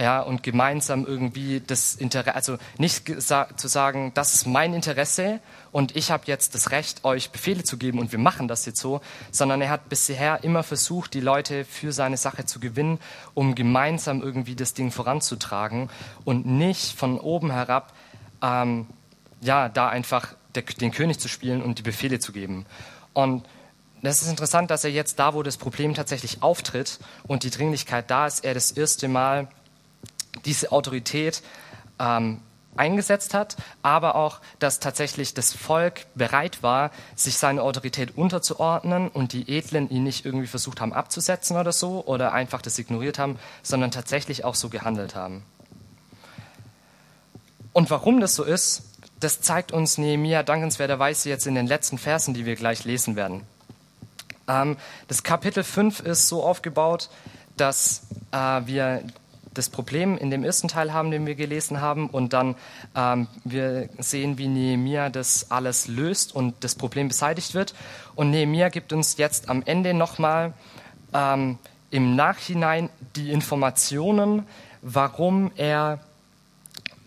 Ja, und gemeinsam irgendwie das Interesse, also nicht zu sagen, das ist mein Interesse und ich habe jetzt das Recht, euch Befehle zu geben und wir machen das jetzt so, sondern er hat bisher immer versucht, die Leute für seine Sache zu gewinnen, um gemeinsam irgendwie das Ding voranzutragen und nicht von oben herab, ähm, ja, da einfach der, den König zu spielen und die Befehle zu geben. Und das ist interessant, dass er jetzt da, wo das Problem tatsächlich auftritt und die Dringlichkeit da ist, er das erste Mal diese Autorität ähm, eingesetzt hat, aber auch, dass tatsächlich das Volk bereit war, sich seine Autorität unterzuordnen und die Edlen ihn nicht irgendwie versucht haben abzusetzen oder so oder einfach das ignoriert haben, sondern tatsächlich auch so gehandelt haben. Und warum das so ist, das zeigt uns Nehemiah dankenswerterweise jetzt in den letzten Versen, die wir gleich lesen werden. Ähm, das Kapitel 5 ist so aufgebaut, dass äh, wir das Problem in dem ersten Teil haben, den wir gelesen haben, und dann ähm, wir sehen, wie Nehemia das alles löst und das Problem beseitigt wird. Und Nehemia gibt uns jetzt am Ende nochmal ähm, im Nachhinein die Informationen, warum er,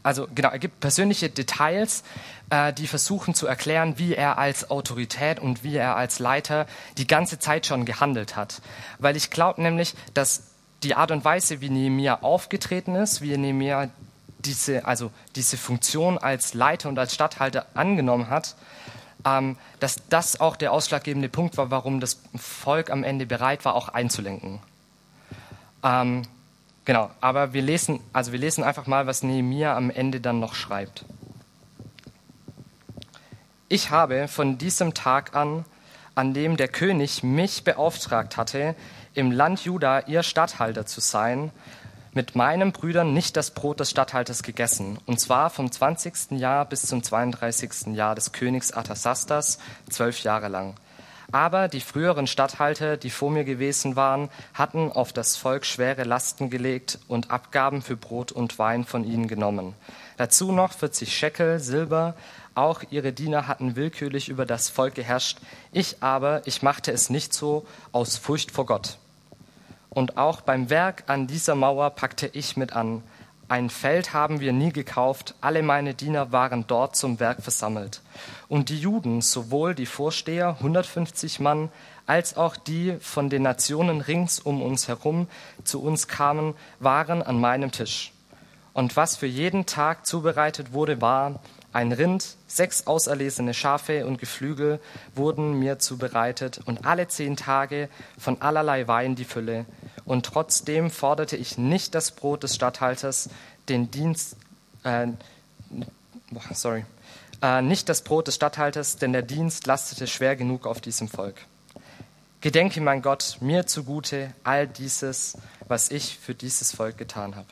also genau, er gibt persönliche Details, äh, die versuchen zu erklären, wie er als Autorität und wie er als Leiter die ganze Zeit schon gehandelt hat. Weil ich glaube nämlich, dass die Art und Weise, wie Nehemiah aufgetreten ist, wie Nehemiah diese, also diese Funktion als Leiter und als Statthalter angenommen hat, ähm, dass das auch der ausschlaggebende Punkt war, warum das Volk am Ende bereit war, auch einzulenken. Ähm, genau, aber wir lesen, also wir lesen einfach mal, was Nehemiah am Ende dann noch schreibt. Ich habe von diesem Tag an, an dem der König mich beauftragt hatte, im Land Juda ihr Statthalter zu sein, mit meinen Brüdern nicht das Brot des Statthalters gegessen, und zwar vom 20. Jahr bis zum 32. Jahr des Königs Artasastas, zwölf Jahre lang. Aber die früheren Statthalter, die vor mir gewesen waren, hatten auf das Volk schwere Lasten gelegt und Abgaben für Brot und Wein von ihnen genommen. Dazu noch 40 Schekel Silber, auch ihre Diener hatten willkürlich über das Volk geherrscht. Ich aber, ich machte es nicht so aus Furcht vor Gott. Und auch beim Werk an dieser Mauer packte ich mit an. ein Feld haben wir nie gekauft, alle meine Diener waren dort zum Werk versammelt. Und die Juden, sowohl die Vorsteher, 150 Mann, als auch die von den Nationen rings um uns herum zu uns kamen, waren an meinem Tisch. Und was für jeden Tag zubereitet wurde, war ein Rind, sechs auserlesene Schafe und Geflügel wurden mir zubereitet und alle zehn Tage von allerlei Wein die Fülle. Und trotzdem forderte ich nicht das Brot des Statthalters, den Dienst, äh, sorry, äh, nicht das Brot des Statthalters, denn der Dienst lastete schwer genug auf diesem Volk. Gedenke, mein Gott, mir zugute all dieses, was ich für dieses Volk getan habe.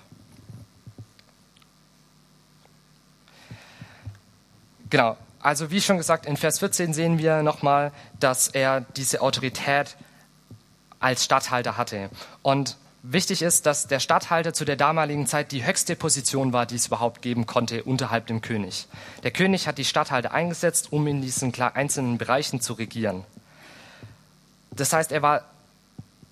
Genau, also wie schon gesagt, in Vers 14 sehen wir nochmal, dass er diese Autorität als Statthalter hatte. Und wichtig ist, dass der Statthalter zu der damaligen Zeit die höchste Position war, die es überhaupt geben konnte unterhalb dem König. Der König hat die Statthalter eingesetzt, um in diesen einzelnen Bereichen zu regieren. Das heißt, er war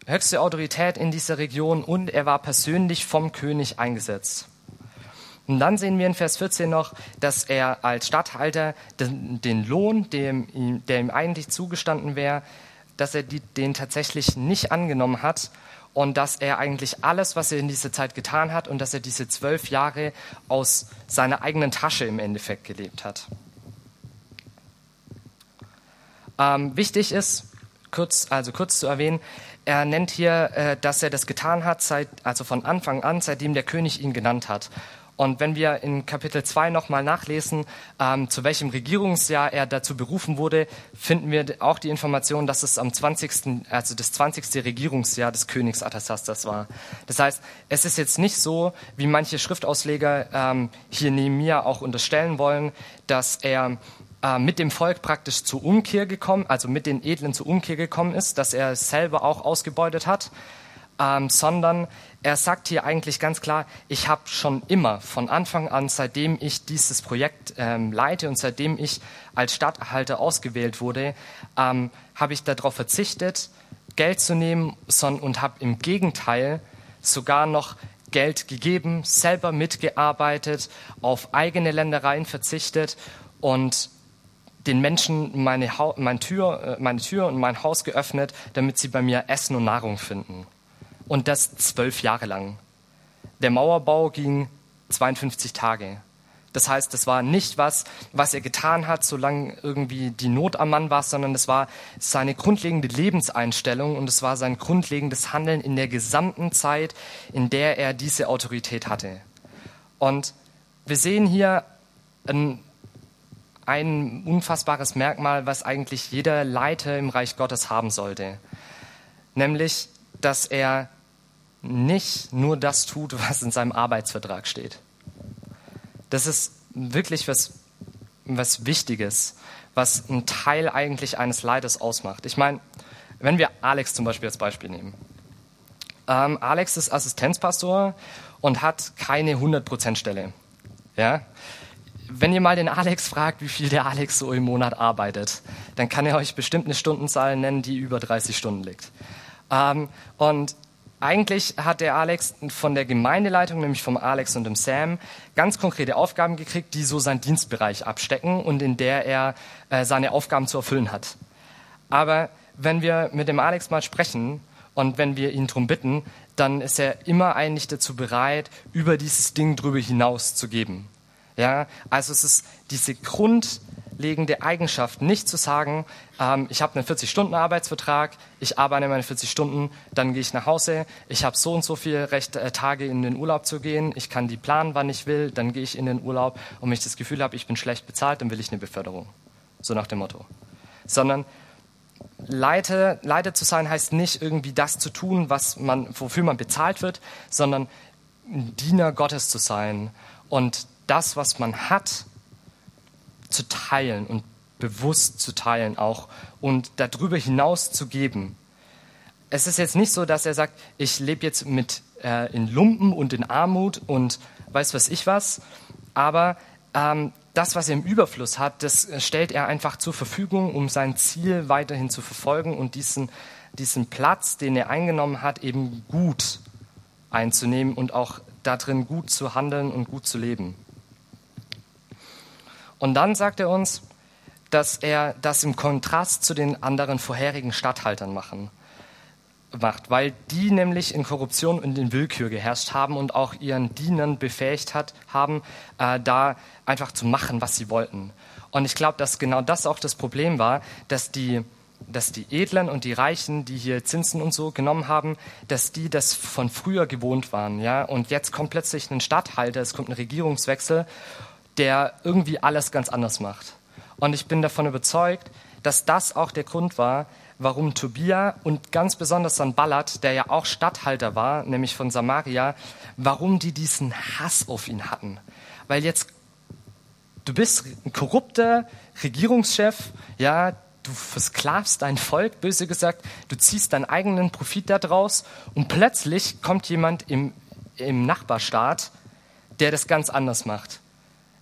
höchste Autorität in dieser Region und er war persönlich vom König eingesetzt. Und dann sehen wir in Vers 14 noch, dass er als Statthalter den, den Lohn, dem, der ihm eigentlich zugestanden wäre, dass er die, den tatsächlich nicht angenommen hat und dass er eigentlich alles, was er in dieser Zeit getan hat und dass er diese zwölf Jahre aus seiner eigenen Tasche im Endeffekt gelebt hat. Ähm, wichtig ist, kurz, also kurz zu erwähnen, er nennt hier, äh, dass er das getan hat, seit, also von Anfang an, seitdem der König ihn genannt hat. Und wenn wir in Kapitel 2 nochmal nachlesen, ähm, zu welchem Regierungsjahr er dazu berufen wurde, finden wir auch die Information, dass es am 20., also das 20. Regierungsjahr des Königs Artasastas war. Das heißt, es ist jetzt nicht so, wie manche Schriftausleger ähm, hier mir auch unterstellen wollen, dass er äh, mit dem Volk praktisch zur Umkehr gekommen, also mit den Edlen zur Umkehr gekommen ist, dass er selber auch ausgebeutet hat, ähm, sondern er sagt hier eigentlich ganz klar, ich habe schon immer von Anfang an, seitdem ich dieses Projekt ähm, leite und seitdem ich als Stadthalter ausgewählt wurde, ähm, habe ich darauf verzichtet, Geld zu nehmen son und habe im Gegenteil sogar noch Geld gegeben, selber mitgearbeitet, auf eigene Ländereien verzichtet und den Menschen meine, ha meine, Tür, äh, meine Tür und mein Haus geöffnet, damit sie bei mir Essen und Nahrung finden. Und das zwölf Jahre lang. Der Mauerbau ging 52 Tage. Das heißt, das war nicht was, was er getan hat, solange irgendwie die Not am Mann war, sondern es war seine grundlegende Lebenseinstellung und es war sein grundlegendes Handeln in der gesamten Zeit, in der er diese Autorität hatte. Und wir sehen hier ein ein unfassbares Merkmal, was eigentlich jeder Leiter im Reich Gottes haben sollte. Nämlich, dass er nicht nur das tut, was in seinem Arbeitsvertrag steht. Das ist wirklich was, was Wichtiges, was ein Teil eigentlich eines Leiters ausmacht. Ich meine, wenn wir Alex zum Beispiel als Beispiel nehmen. Ähm, Alex ist Assistenzpastor und hat keine 100%-Stelle. Ja? wenn ihr mal den Alex fragt, wie viel der Alex so im Monat arbeitet, dann kann er euch bestimmt eine Stundenzahl nennen, die über 30 Stunden liegt. Ähm, und eigentlich hat der Alex von der Gemeindeleitung, nämlich vom Alex und dem Sam, ganz konkrete Aufgaben gekriegt, die so seinen Dienstbereich abstecken und in der er äh, seine Aufgaben zu erfüllen hat. Aber wenn wir mit dem Alex mal sprechen und wenn wir ihn darum bitten, dann ist er immer eigentlich dazu bereit, über dieses Ding drüber hinaus zu geben. Ja, also es ist diese grundlegende Eigenschaft, nicht zu sagen, ähm, ich habe einen 40-Stunden-Arbeitsvertrag, ich arbeite meine 40 Stunden, dann gehe ich nach Hause, ich habe so und so viele Recht, äh, Tage in den Urlaub zu gehen, ich kann die planen, wann ich will, dann gehe ich in den Urlaub und wenn ich das Gefühl habe, ich bin schlecht bezahlt, dann will ich eine Beförderung. So nach dem Motto. Sondern Leiter, Leiter zu sein heißt nicht irgendwie das zu tun, was man, wofür man bezahlt wird, sondern Diener Gottes zu sein und das, was man hat, zu teilen und bewusst zu teilen auch und darüber hinaus zu geben. Es ist jetzt nicht so, dass er sagt, ich lebe jetzt mit äh, in Lumpen und in Armut und weiß was ich was, aber ähm, das, was er im Überfluss hat, das stellt er einfach zur Verfügung, um sein Ziel weiterhin zu verfolgen und diesen, diesen Platz, den er eingenommen hat, eben gut einzunehmen und auch darin gut zu handeln und gut zu leben. Und dann sagt er uns, dass er das im Kontrast zu den anderen vorherigen Statthaltern machen, macht, weil die nämlich in Korruption und in Willkür geherrscht haben und auch ihren Dienern befähigt hat, haben, äh, da einfach zu machen, was sie wollten. Und ich glaube, dass genau das auch das Problem war, dass die, dass die Edlen und die Reichen, die hier Zinsen und so genommen haben, dass die das von früher gewohnt waren, ja. Und jetzt kommt plötzlich ein Stadthalter, es kommt ein Regierungswechsel, der irgendwie alles ganz anders macht. Und ich bin davon überzeugt, dass das auch der Grund war, warum Tobia und ganz besonders Sanballat, der ja auch Statthalter war, nämlich von Samaria, warum die diesen Hass auf ihn hatten. Weil jetzt, du bist ein korrupter Regierungschef, ja, du versklavst dein Volk, böse gesagt, du ziehst deinen eigenen Profit daraus und plötzlich kommt jemand im, im Nachbarstaat, der das ganz anders macht.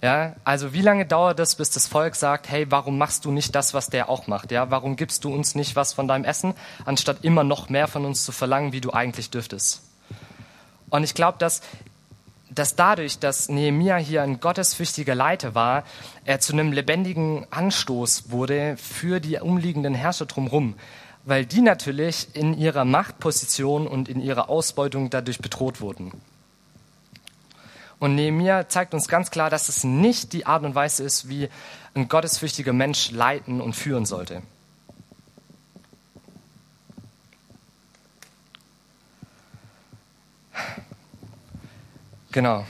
Ja, also wie lange dauert es, bis das Volk sagt, hey, warum machst du nicht das, was der auch macht? Ja, warum gibst du uns nicht was von deinem Essen, anstatt immer noch mehr von uns zu verlangen, wie du eigentlich dürftest? Und ich glaube, dass, dass dadurch, dass Nehemia hier ein gottesfürchtiger Leiter war, er zu einem lebendigen Anstoß wurde für die umliegenden Herrscher drumherum, weil die natürlich in ihrer Machtposition und in ihrer Ausbeutung dadurch bedroht wurden. Und Nehemiah zeigt uns ganz klar, dass es nicht die Art und Weise ist, wie ein gottesfürchtiger Mensch leiten und führen sollte. Genau.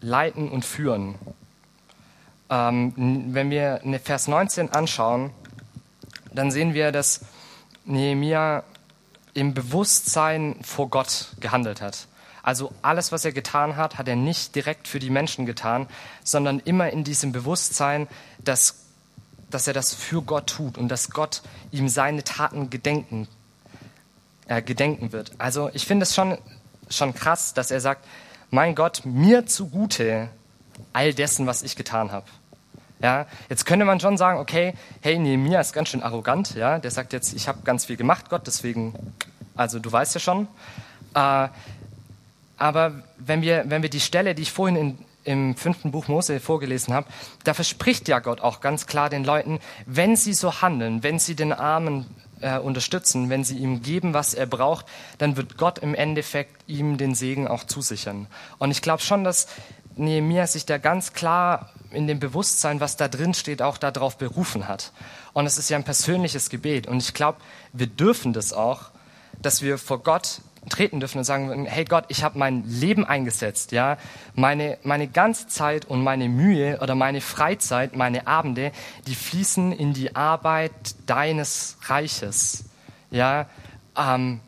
Leiten und führen. Ähm, wenn wir Vers 19 anschauen, dann sehen wir, dass Nehemiah im Bewusstsein vor Gott gehandelt hat. Also alles, was er getan hat, hat er nicht direkt für die Menschen getan, sondern immer in diesem Bewusstsein, dass, dass er das für Gott tut und dass Gott ihm seine Taten gedenken, äh, gedenken wird. Also ich finde es schon, schon krass, dass er sagt, mein Gott, mir zugute all dessen, was ich getan habe. Ja, jetzt könnte man schon sagen, okay, hey, Nehemiah ist ganz schön arrogant, ja, der sagt jetzt, ich habe ganz viel gemacht, Gott, deswegen, also du weißt ja schon. Äh, aber wenn wir, wenn wir die Stelle, die ich vorhin in, im fünften Buch Mose vorgelesen habe, da verspricht ja Gott auch ganz klar den Leuten, wenn sie so handeln, wenn sie den Armen äh, unterstützen, wenn sie ihm geben, was er braucht, dann wird Gott im Endeffekt ihm den Segen auch zusichern. Und ich glaube schon, dass Nehemiah sich da ganz klar in dem Bewusstsein, was da drin steht, auch darauf berufen hat. Und es ist ja ein persönliches Gebet. Und ich glaube, wir dürfen das auch, dass wir vor Gott treten dürfen und sagen, hey Gott, ich habe mein Leben eingesetzt, ja, meine, meine ganze Zeit und meine Mühe oder meine Freizeit, meine Abende, die fließen in die Arbeit deines Reiches, ja, ähm,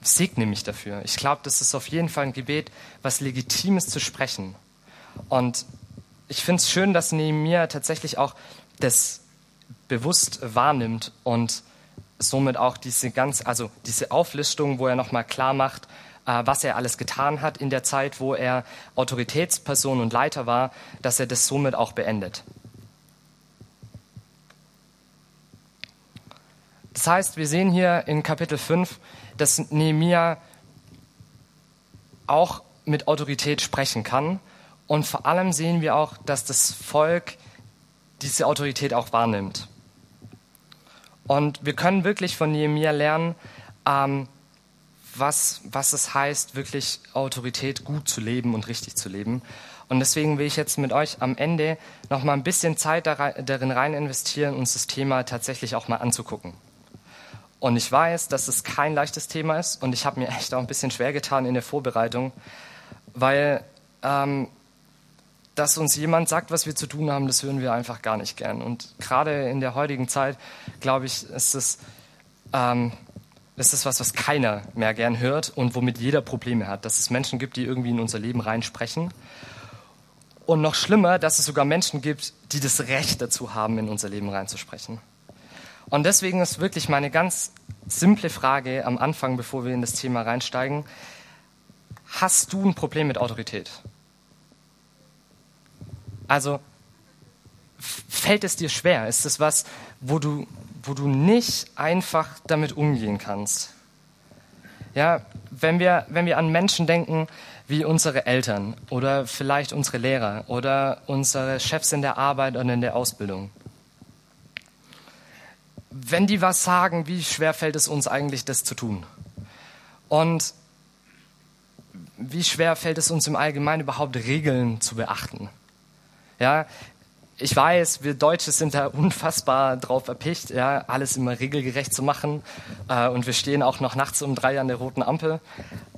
segne mich dafür. Ich glaube, das ist auf jeden Fall ein Gebet, was legitim ist zu sprechen. Und ich finde es schön, dass Nehemiah tatsächlich auch das bewusst wahrnimmt und somit auch diese ganz, also diese Auflistung, wo er nochmal klar macht, äh, was er alles getan hat in der Zeit, wo er Autoritätsperson und Leiter war, dass er das somit auch beendet. Das heißt, wir sehen hier in Kapitel 5, dass Nehemiah auch mit Autorität sprechen kann und vor allem sehen wir auch, dass das Volk diese Autorität auch wahrnimmt. Und wir können wirklich von Nehemiah lernen, ähm, was, was es heißt, wirklich Autorität gut zu leben und richtig zu leben. Und deswegen will ich jetzt mit euch am Ende noch mal ein bisschen Zeit darin rein investieren, uns das Thema tatsächlich auch mal anzugucken. Und ich weiß, dass es kein leichtes Thema ist und ich habe mir echt auch ein bisschen schwer getan in der Vorbereitung, weil ähm, dass uns jemand sagt, was wir zu tun haben, das hören wir einfach gar nicht gern. Und gerade in der heutigen Zeit, glaube ich, ist es, ähm, ist es was, was keiner mehr gern hört und womit jeder Probleme hat. Dass es Menschen gibt, die irgendwie in unser Leben reinsprechen. Und noch schlimmer, dass es sogar Menschen gibt, die das Recht dazu haben, in unser Leben reinzusprechen. Und deswegen ist wirklich meine ganz simple Frage am Anfang, bevor wir in das Thema reinsteigen. Hast du ein Problem mit Autorität? Also fällt es dir schwer? Ist es was, wo du, wo du nicht einfach damit umgehen kannst? Ja, wenn wir, wenn wir an Menschen denken wie unsere Eltern oder vielleicht unsere Lehrer oder unsere Chefs in der Arbeit und in der Ausbildung. Wenn die was sagen, wie schwer fällt es uns eigentlich, das zu tun? Und wie schwer fällt es uns im Allgemeinen überhaupt Regeln zu beachten? Ja, ich weiß, wir Deutsche sind da unfassbar drauf erpicht, ja, alles immer regelgerecht zu machen. Äh, und wir stehen auch noch nachts um drei an der roten Ampel.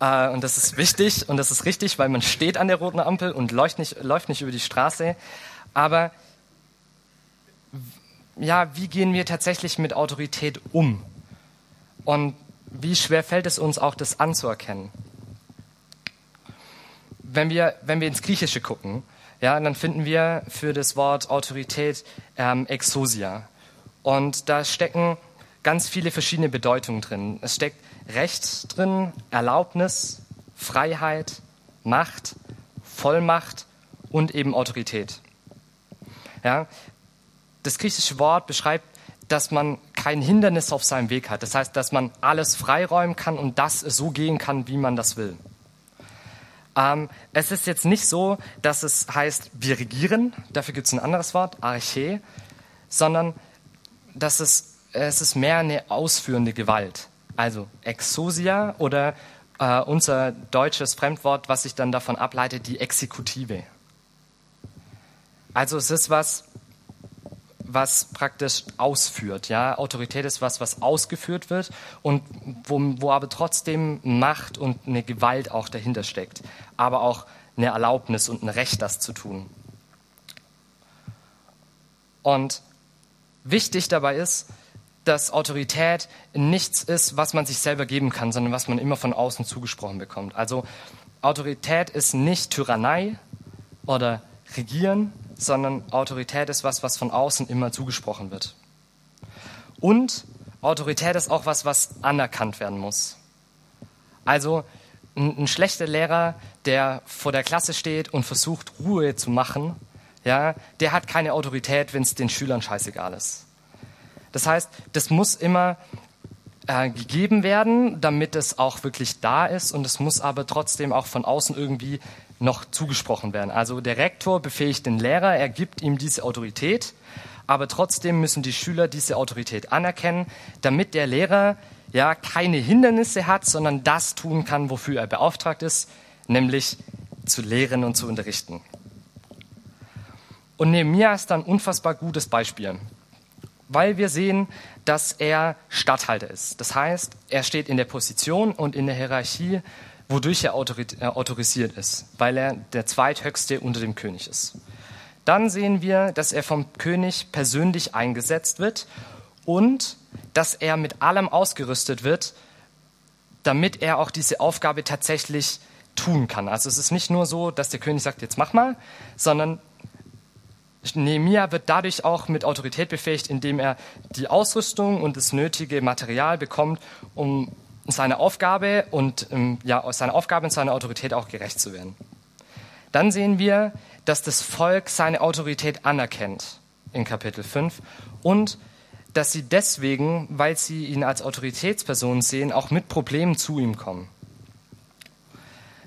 Äh, und das ist wichtig und das ist richtig, weil man steht an der roten Ampel und läuft nicht, läuft nicht über die Straße. Aber ja, wie gehen wir tatsächlich mit Autorität um? Und wie schwer fällt es uns auch, das anzuerkennen? Wenn wir, wenn wir ins Griechische gucken, ja, dann finden wir für das Wort Autorität ähm, Exosia. Und da stecken ganz viele verschiedene Bedeutungen drin. Es steckt Recht drin, Erlaubnis, Freiheit, Macht, Vollmacht und eben Autorität. Ja, das griechische Wort beschreibt, dass man kein Hindernis auf seinem Weg hat. Das heißt, dass man alles freiräumen kann und das so gehen kann, wie man das will. Ähm, es ist jetzt nicht so, dass es heißt, wir regieren, dafür gibt es ein anderes Wort, Arche, sondern dass es, es ist mehr eine ausführende Gewalt. Also Exosia oder äh, unser deutsches Fremdwort, was sich dann davon ableitet, die Exekutive. Also es ist was, was praktisch ausführt. Ja? Autorität ist was, was ausgeführt wird und wo, wo aber trotzdem Macht und eine Gewalt auch dahinter steckt, aber auch eine Erlaubnis und ein Recht, das zu tun. Und wichtig dabei ist, dass Autorität nichts ist, was man sich selber geben kann, sondern was man immer von außen zugesprochen bekommt. Also Autorität ist nicht Tyrannei oder Regieren, sondern Autorität ist was, was von außen immer zugesprochen wird. Und Autorität ist auch was, was anerkannt werden muss. Also ein, ein schlechter Lehrer, der vor der Klasse steht und versucht, Ruhe zu machen, ja, der hat keine Autorität, wenn es den Schülern scheißegal ist. Das heißt, das muss immer äh, gegeben werden, damit es auch wirklich da ist und es muss aber trotzdem auch von außen irgendwie noch zugesprochen werden. Also der Rektor befähigt den Lehrer, er gibt ihm diese Autorität, aber trotzdem müssen die Schüler diese Autorität anerkennen, damit der Lehrer ja keine Hindernisse hat, sondern das tun kann, wofür er beauftragt ist, nämlich zu lehren und zu unterrichten. Und Nehemiah ist ein unfassbar gutes Beispiel, weil wir sehen, dass er Statthalter ist. Das heißt, er steht in der Position und in der Hierarchie wodurch er äh, autorisiert ist, weil er der zweithöchste unter dem König ist. Dann sehen wir, dass er vom König persönlich eingesetzt wird und dass er mit allem ausgerüstet wird, damit er auch diese Aufgabe tatsächlich tun kann. Also es ist nicht nur so, dass der König sagt, jetzt mach mal, sondern Nehemia wird dadurch auch mit Autorität befähigt, indem er die Ausrüstung und das nötige Material bekommt, um seiner Aufgabe und ähm, ja, seiner Aufgabe und seiner Autorität auch gerecht zu werden. Dann sehen wir, dass das Volk seine Autorität anerkennt in Kapitel 5 und dass sie deswegen, weil sie ihn als Autoritätsperson sehen, auch mit Problemen zu ihm kommen.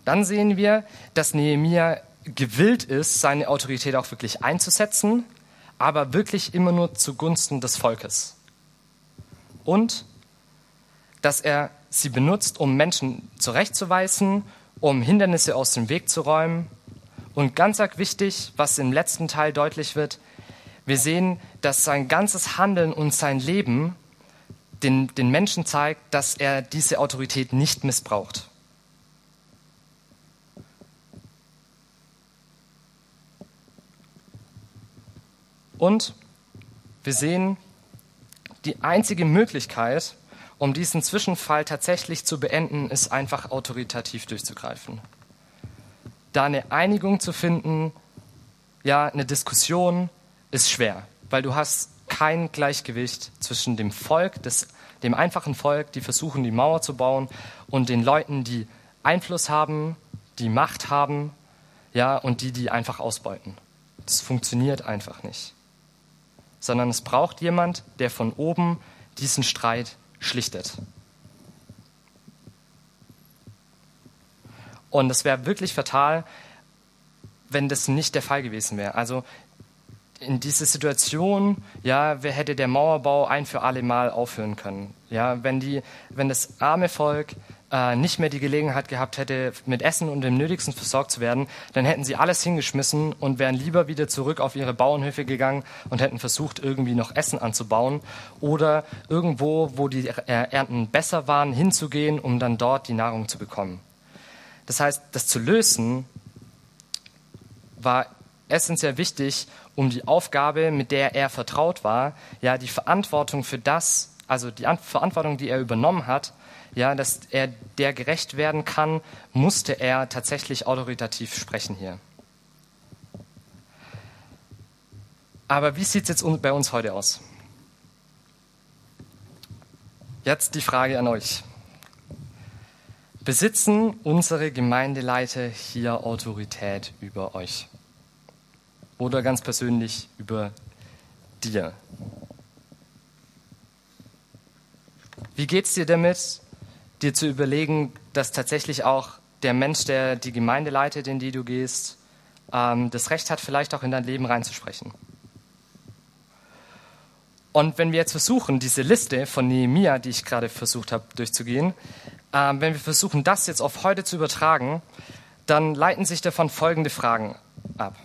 Dann sehen wir, dass Nehemia gewillt ist, seine Autorität auch wirklich einzusetzen, aber wirklich immer nur zugunsten des Volkes. Und dass er sie benutzt, um Menschen zurechtzuweisen, um Hindernisse aus dem Weg zu räumen. Und ganz arg wichtig, was im letzten Teil deutlich wird, wir sehen, dass sein ganzes Handeln und sein Leben den, den Menschen zeigt, dass er diese Autorität nicht missbraucht. Und wir sehen, die einzige Möglichkeit, um diesen Zwischenfall tatsächlich zu beenden, ist einfach autoritativ durchzugreifen. Da eine Einigung zu finden, ja, eine Diskussion ist schwer, weil du hast kein Gleichgewicht zwischen dem Volk, des, dem einfachen Volk, die versuchen, die Mauer zu bauen, und den Leuten, die Einfluss haben, die Macht haben, ja, und die, die einfach ausbeuten. Das funktioniert einfach nicht. Sondern es braucht jemand, der von oben diesen Streit schlichtet. Und es wäre wirklich fatal, wenn das nicht der Fall gewesen wäre. Also in dieser Situation, ja, wer hätte der Mauerbau ein für alle Mal aufhören können? Ja, wenn die, wenn das arme Volk äh, nicht mehr die Gelegenheit gehabt hätte, mit Essen und dem Nötigsten versorgt zu werden, dann hätten sie alles hingeschmissen und wären lieber wieder zurück auf ihre Bauernhöfe gegangen und hätten versucht, irgendwie noch Essen anzubauen oder irgendwo, wo die äh, Ernten besser waren, hinzugehen, um dann dort die Nahrung zu bekommen. Das heißt, das zu lösen war essentiell wichtig, um die Aufgabe, mit der er vertraut war, ja, die Verantwortung für das, also die Verantwortung, die er übernommen hat, ja, dass er der gerecht werden kann, musste er tatsächlich autoritativ sprechen hier. Aber wie sieht es jetzt bei uns heute aus? Jetzt die Frage an euch. Besitzen unsere Gemeindeleiter hier Autorität über euch? Oder ganz persönlich über dir? Wie geht es dir damit, dir zu überlegen, dass tatsächlich auch der Mensch, der die Gemeinde leitet, in die du gehst, ähm, das Recht hat, vielleicht auch in dein Leben reinzusprechen. Und wenn wir jetzt versuchen, diese Liste von Nehemia, die ich gerade versucht habe durchzugehen, ähm, wenn wir versuchen, das jetzt auf heute zu übertragen, dann leiten sich davon folgende Fragen ab.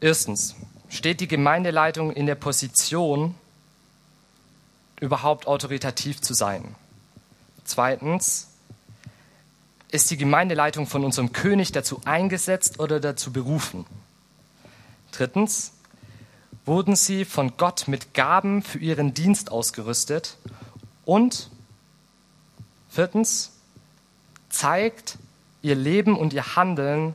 Erstens, steht die Gemeindeleitung in der Position, überhaupt autoritativ zu sein? Zweitens, ist die Gemeindeleitung von unserem König dazu eingesetzt oder dazu berufen? Drittens, wurden sie von Gott mit Gaben für ihren Dienst ausgerüstet? Und viertens, zeigt ihr Leben und ihr Handeln,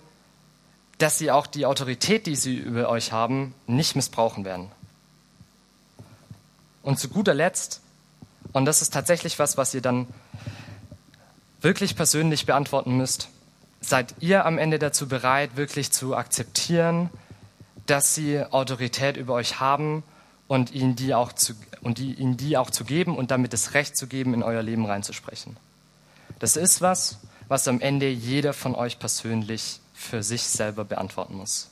dass sie auch die Autorität, die sie über euch haben, nicht missbrauchen werden. Und zu guter Letzt, und das ist tatsächlich was, was ihr dann wirklich persönlich beantworten müsst, seid ihr am Ende dazu bereit, wirklich zu akzeptieren, dass sie Autorität über euch haben und ihnen die auch zu, und die, ihnen die auch zu geben und damit das Recht zu geben, in euer Leben reinzusprechen. Das ist was, was am Ende jeder von euch persönlich für sich selber beantworten muss.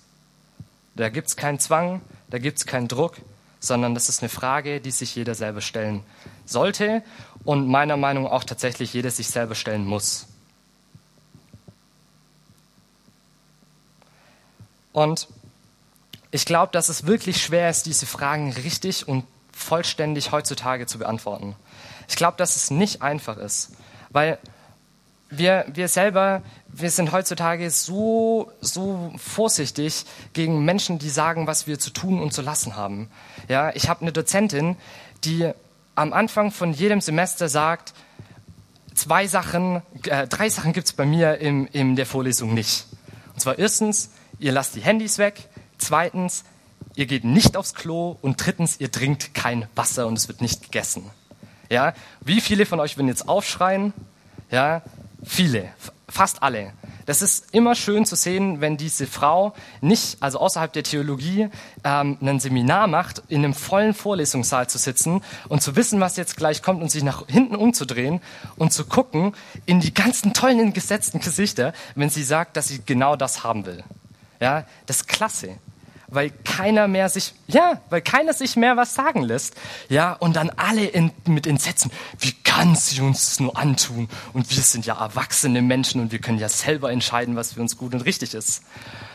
Da gibt es keinen Zwang, da gibt es keinen Druck, sondern das ist eine Frage, die sich jeder selber stellen sollte und meiner Meinung nach auch tatsächlich jeder sich selber stellen muss. Und ich glaube, dass es wirklich schwer ist, diese Fragen richtig und vollständig heutzutage zu beantworten. Ich glaube, dass es nicht einfach ist, weil wir, wir selber, wir sind heutzutage so, so vorsichtig gegen Menschen, die sagen, was wir zu tun und zu lassen haben. Ja, ich habe eine Dozentin, die am Anfang von jedem Semester sagt, zwei Sachen, äh, drei Sachen gibt es bei mir in, in der Vorlesung nicht. Und zwar erstens, ihr lasst die Handys weg. Zweitens, ihr geht nicht aufs Klo. Und drittens, ihr trinkt kein Wasser und es wird nicht gegessen. Ja, wie viele von euch würden jetzt aufschreien? Ja, viele, fast alle. Das ist immer schön zu sehen, wenn diese Frau nicht, also außerhalb der Theologie, ähm, ein Seminar macht, in einem vollen Vorlesungssaal zu sitzen und zu wissen, was jetzt gleich kommt und sich nach hinten umzudrehen und zu gucken in die ganzen tollen gesetzten Gesichter, wenn sie sagt, dass sie genau das haben will. Ja, das ist klasse weil keiner mehr sich, ja, weil keiner sich mehr was sagen lässt. Ja, und dann alle in, mit Entsetzen, wie kann sie uns das nur antun? Und wir sind ja erwachsene Menschen und wir können ja selber entscheiden, was für uns gut und richtig ist.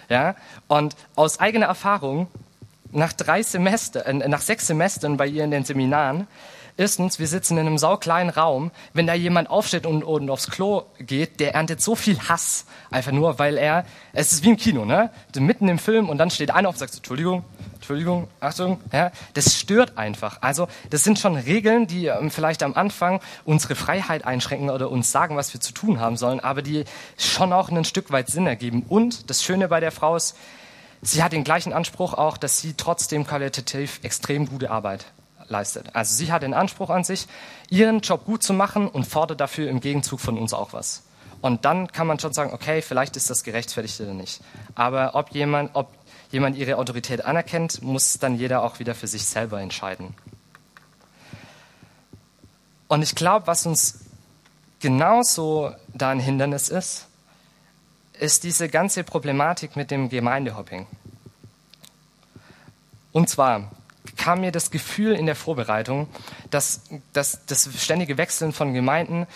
Ja, und aus eigener Erfahrung, nach drei Semester, äh, nach sechs Semestern bei ihr in den Seminaren, Erstens, wir sitzen in einem saukleinen Raum. Wenn da jemand aufsteht und, und aufs Klo geht, der erntet so viel Hass. Einfach nur, weil er, es ist wie im Kino, ne? Mitten im Film und dann steht einer auf und sagt, Entschuldigung, Entschuldigung, Achtung, ja? Das stört einfach. Also, das sind schon Regeln, die ähm, vielleicht am Anfang unsere Freiheit einschränken oder uns sagen, was wir zu tun haben sollen, aber die schon auch ein Stück weit Sinn ergeben. Und das Schöne bei der Frau ist, sie hat den gleichen Anspruch auch, dass sie trotzdem qualitativ extrem gute Arbeit leistet. Also sie hat den Anspruch an sich, ihren Job gut zu machen und fordert dafür im Gegenzug von uns auch was. Und dann kann man schon sagen, okay, vielleicht ist das gerechtfertigt oder nicht. Aber ob jemand, ob jemand ihre Autorität anerkennt, muss dann jeder auch wieder für sich selber entscheiden. Und ich glaube, was uns genauso da ein Hindernis ist, ist diese ganze Problematik mit dem Gemeindehopping. Und zwar kam mir das Gefühl in der Vorbereitung, dass, dass das ständige Wechseln von Gemeinden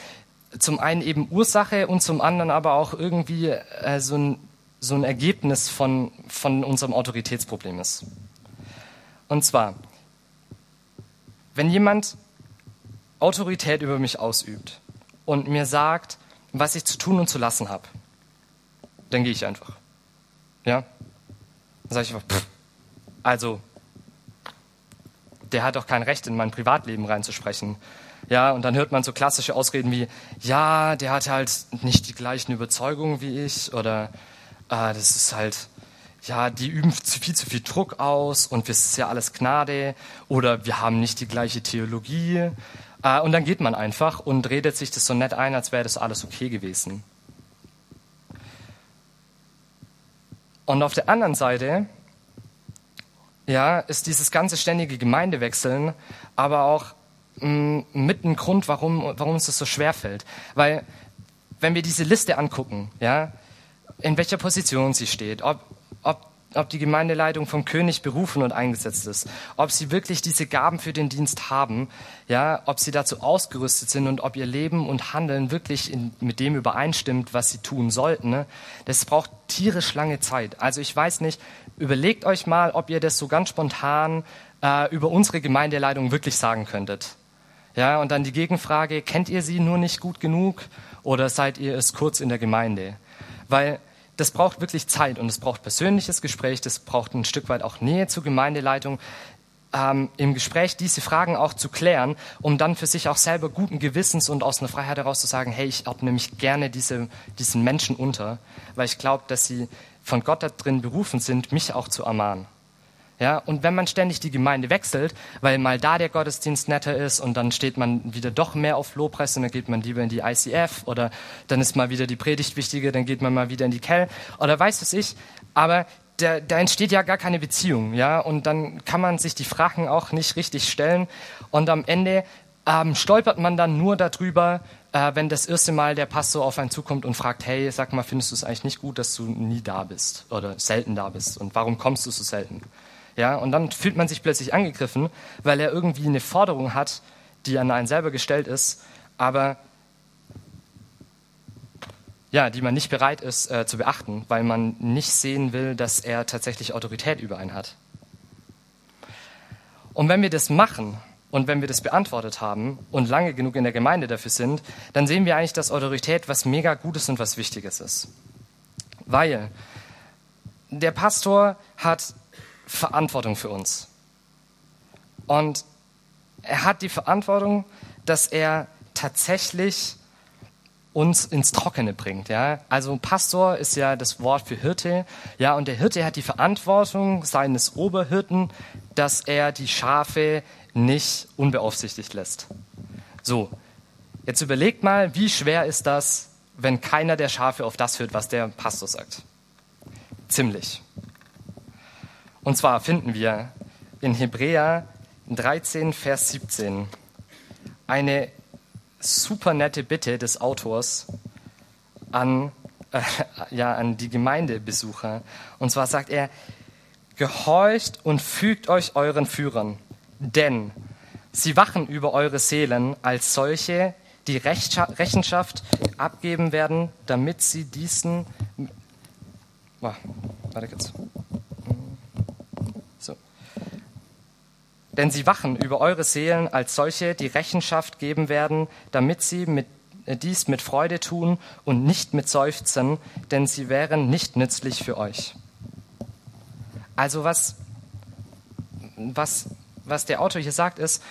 zum einen eben Ursache und zum anderen aber auch irgendwie äh, so, ein, so ein Ergebnis von, von unserem Autoritätsproblem ist. Und zwar, wenn jemand Autorität über mich ausübt und mir sagt, was ich zu tun und zu lassen habe, dann gehe ich einfach. Ja? Dann sage ich einfach, pff, also, der hat doch kein Recht, in mein Privatleben reinzusprechen. Ja, und dann hört man so klassische Ausreden wie, ja, der hat halt nicht die gleichen Überzeugungen wie ich oder äh, das ist halt, ja, die üben zu viel zu viel Druck aus und es ist ja alles Gnade oder wir haben nicht die gleiche Theologie. Äh, und dann geht man einfach und redet sich das so nett ein, als wäre das alles okay gewesen. Und auf der anderen Seite, ja, ist dieses ganze ständige Gemeindewechseln aber auch mh, mm, mit ein Grund, warum, warum uns das so schwer fällt. Weil, wenn wir diese Liste angucken, ja, in welcher Position sie steht, ob, ob, ob die Gemeindeleitung vom König berufen und eingesetzt ist, ob sie wirklich diese Gaben für den Dienst haben, ja, ob sie dazu ausgerüstet sind und ob ihr Leben und Handeln wirklich in, mit dem übereinstimmt, was sie tun sollten. Ne? Das braucht tierisch lange Zeit. Also ich weiß nicht, überlegt euch mal, ob ihr das so ganz spontan äh, über unsere Gemeindeleitung wirklich sagen könntet. Ja, und dann die Gegenfrage, kennt ihr sie nur nicht gut genug oder seid ihr es kurz in der Gemeinde? Weil das braucht wirklich Zeit und es braucht persönliches Gespräch, das braucht ein Stück weit auch Nähe zur Gemeindeleitung, ähm, im Gespräch diese Fragen auch zu klären, um dann für sich auch selber guten Gewissens und aus einer Freiheit heraus zu sagen, hey, ich ordne mich gerne diese, diesen Menschen unter, weil ich glaube, dass sie von Gott da drin berufen sind, mich auch zu ermahnen. Ja, und wenn man ständig die Gemeinde wechselt, weil mal da der Gottesdienst netter ist und dann steht man wieder doch mehr auf Lobpreis und dann geht man lieber in die ICF oder dann ist mal wieder die Predigt wichtiger, dann geht man mal wieder in die Kell oder weiß was ich. Aber da, da entsteht ja gar keine Beziehung, ja, und dann kann man sich die Fragen auch nicht richtig stellen und am Ende ähm, stolpert man dann nur darüber, äh, wenn das erste Mal der Pastor auf einen zukommt und fragt, hey, sag mal, findest du es eigentlich nicht gut, dass du nie da bist oder selten da bist und warum kommst du so selten? Ja, und dann fühlt man sich plötzlich angegriffen, weil er irgendwie eine Forderung hat, die an einen selber gestellt ist, aber ja, die man nicht bereit ist äh, zu beachten, weil man nicht sehen will, dass er tatsächlich Autorität über einen hat. Und wenn wir das machen und wenn wir das beantwortet haben und lange genug in der Gemeinde dafür sind, dann sehen wir eigentlich, dass Autorität was mega Gutes und was Wichtiges ist. Weil der Pastor hat Verantwortung für uns. Und er hat die Verantwortung, dass er tatsächlich uns ins Trockene bringt. Ja? Also Pastor ist ja das Wort für Hirte. Ja, und der Hirte hat die Verantwortung seines Oberhirten, dass er die Schafe nicht unbeaufsichtigt lässt. So, jetzt überlegt mal, wie schwer ist das, wenn keiner der Schafe auf das hört, was der Pastor sagt? Ziemlich. Und zwar finden wir in Hebräer 13, Vers 17 eine super nette Bitte des Autors an, äh, ja, an die Gemeindebesucher. Und zwar sagt er, gehorcht und fügt euch euren Führern, denn sie wachen über eure Seelen als solche, die Rechenschaft abgeben werden, damit sie diesen. Warte kurz. Denn sie wachen über eure Seelen als solche, die Rechenschaft geben werden, damit sie mit, äh, dies mit Freude tun und nicht mit Seufzen, denn sie wären nicht nützlich für euch. Also was, was, was der Autor hier sagt, ist,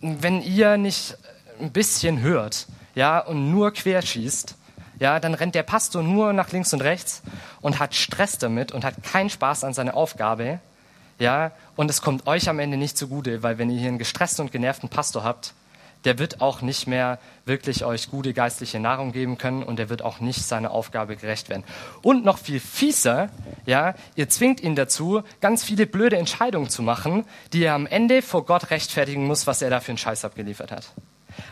wenn ihr nicht ein bisschen hört, ja, und nur querschießt, ja, dann rennt der Pastor nur nach links und rechts und hat Stress damit und hat keinen Spaß an seiner Aufgabe, ja, und es kommt euch am Ende nicht zugute, weil wenn ihr hier einen gestressten und genervten Pastor habt, der wird auch nicht mehr wirklich euch gute geistliche Nahrung geben können und der wird auch nicht seiner Aufgabe gerecht werden. Und noch viel fieser, ja, ihr zwingt ihn dazu, ganz viele blöde Entscheidungen zu machen, die er am Ende vor Gott rechtfertigen muss, was er da für einen Scheiß abgeliefert hat.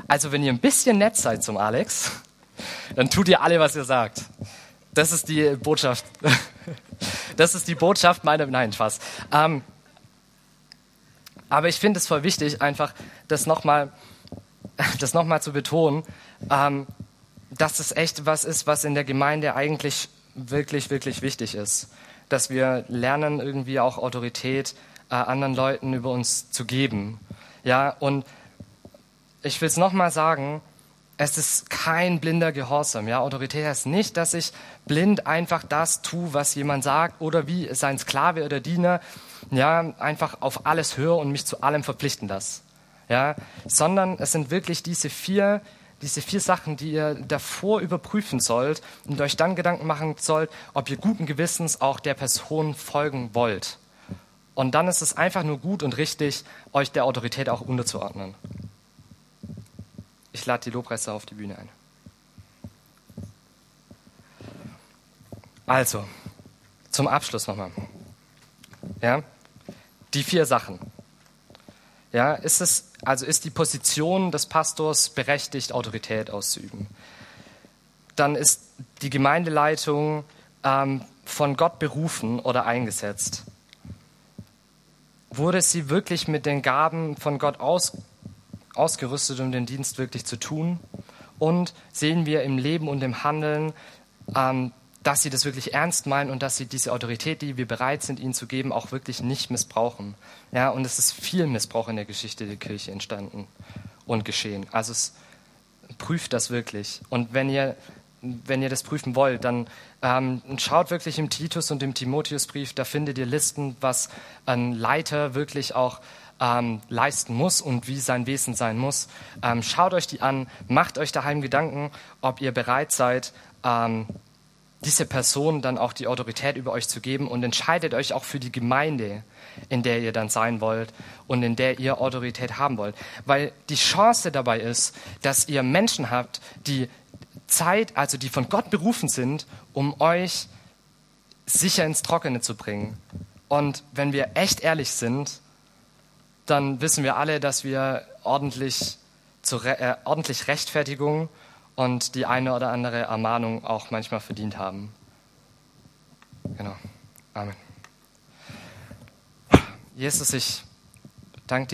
Also wenn ihr ein bisschen nett seid zum Alex, dann tut ihr alle, was ihr sagt. Das ist die Botschaft. Das ist die Botschaft meiner, nein, Spaß. Ähm, aber ich finde es voll wichtig, einfach das nochmal das noch zu betonen, ähm, dass es echt was ist, was in der Gemeinde eigentlich wirklich, wirklich wichtig ist. Dass wir lernen, irgendwie auch Autorität äh, anderen Leuten über uns zu geben. Ja, und ich will es nochmal sagen, es ist kein blinder Gehorsam. Ja, Autorität heißt nicht, dass ich blind einfach das tue, was jemand sagt oder wie sein Sklave oder Diener, ja, einfach auf alles höre und mich zu allem verpflichten lasse. Ja, sondern es sind wirklich diese vier, diese vier Sachen, die ihr davor überprüfen sollt und euch dann Gedanken machen sollt, ob ihr guten Gewissens auch der Person folgen wollt. Und dann ist es einfach nur gut und richtig, euch der Autorität auch unterzuordnen. Ich lade die Lobpreise auf die Bühne ein. Also, zum Abschluss nochmal. Ja, die vier Sachen. Ja, ist es, also ist die Position des Pastors berechtigt, Autorität auszuüben? Dann ist die Gemeindeleitung ähm, von Gott berufen oder eingesetzt. Wurde sie wirklich mit den Gaben von Gott aus, ausgerüstet, um den Dienst wirklich zu tun? Und sehen wir im Leben und im Handeln, ähm, dass sie das wirklich ernst meinen und dass sie diese Autorität, die wir bereit sind, ihnen zu geben, auch wirklich nicht missbrauchen. Ja, und es ist viel Missbrauch in der Geschichte der Kirche entstanden und geschehen. Also es prüft das wirklich. Und wenn ihr, wenn ihr das prüfen wollt, dann ähm, schaut wirklich im Titus und im Timotheusbrief, da findet ihr Listen, was ein Leiter wirklich auch ähm, leisten muss und wie sein Wesen sein muss. Ähm, schaut euch die an, macht euch daheim Gedanken, ob ihr bereit seid, ähm, diese Person dann auch die Autorität über euch zu geben und entscheidet euch auch für die Gemeinde, in der ihr dann sein wollt und in der ihr Autorität haben wollt. Weil die Chance dabei ist, dass ihr Menschen habt, die Zeit, also die von Gott berufen sind, um euch sicher ins Trockene zu bringen. Und wenn wir echt ehrlich sind, dann wissen wir alle, dass wir ordentlich, äh, ordentlich Rechtfertigung und die eine oder andere Ermahnung auch manchmal verdient haben. Genau. Amen. Jesus, ich danke dir.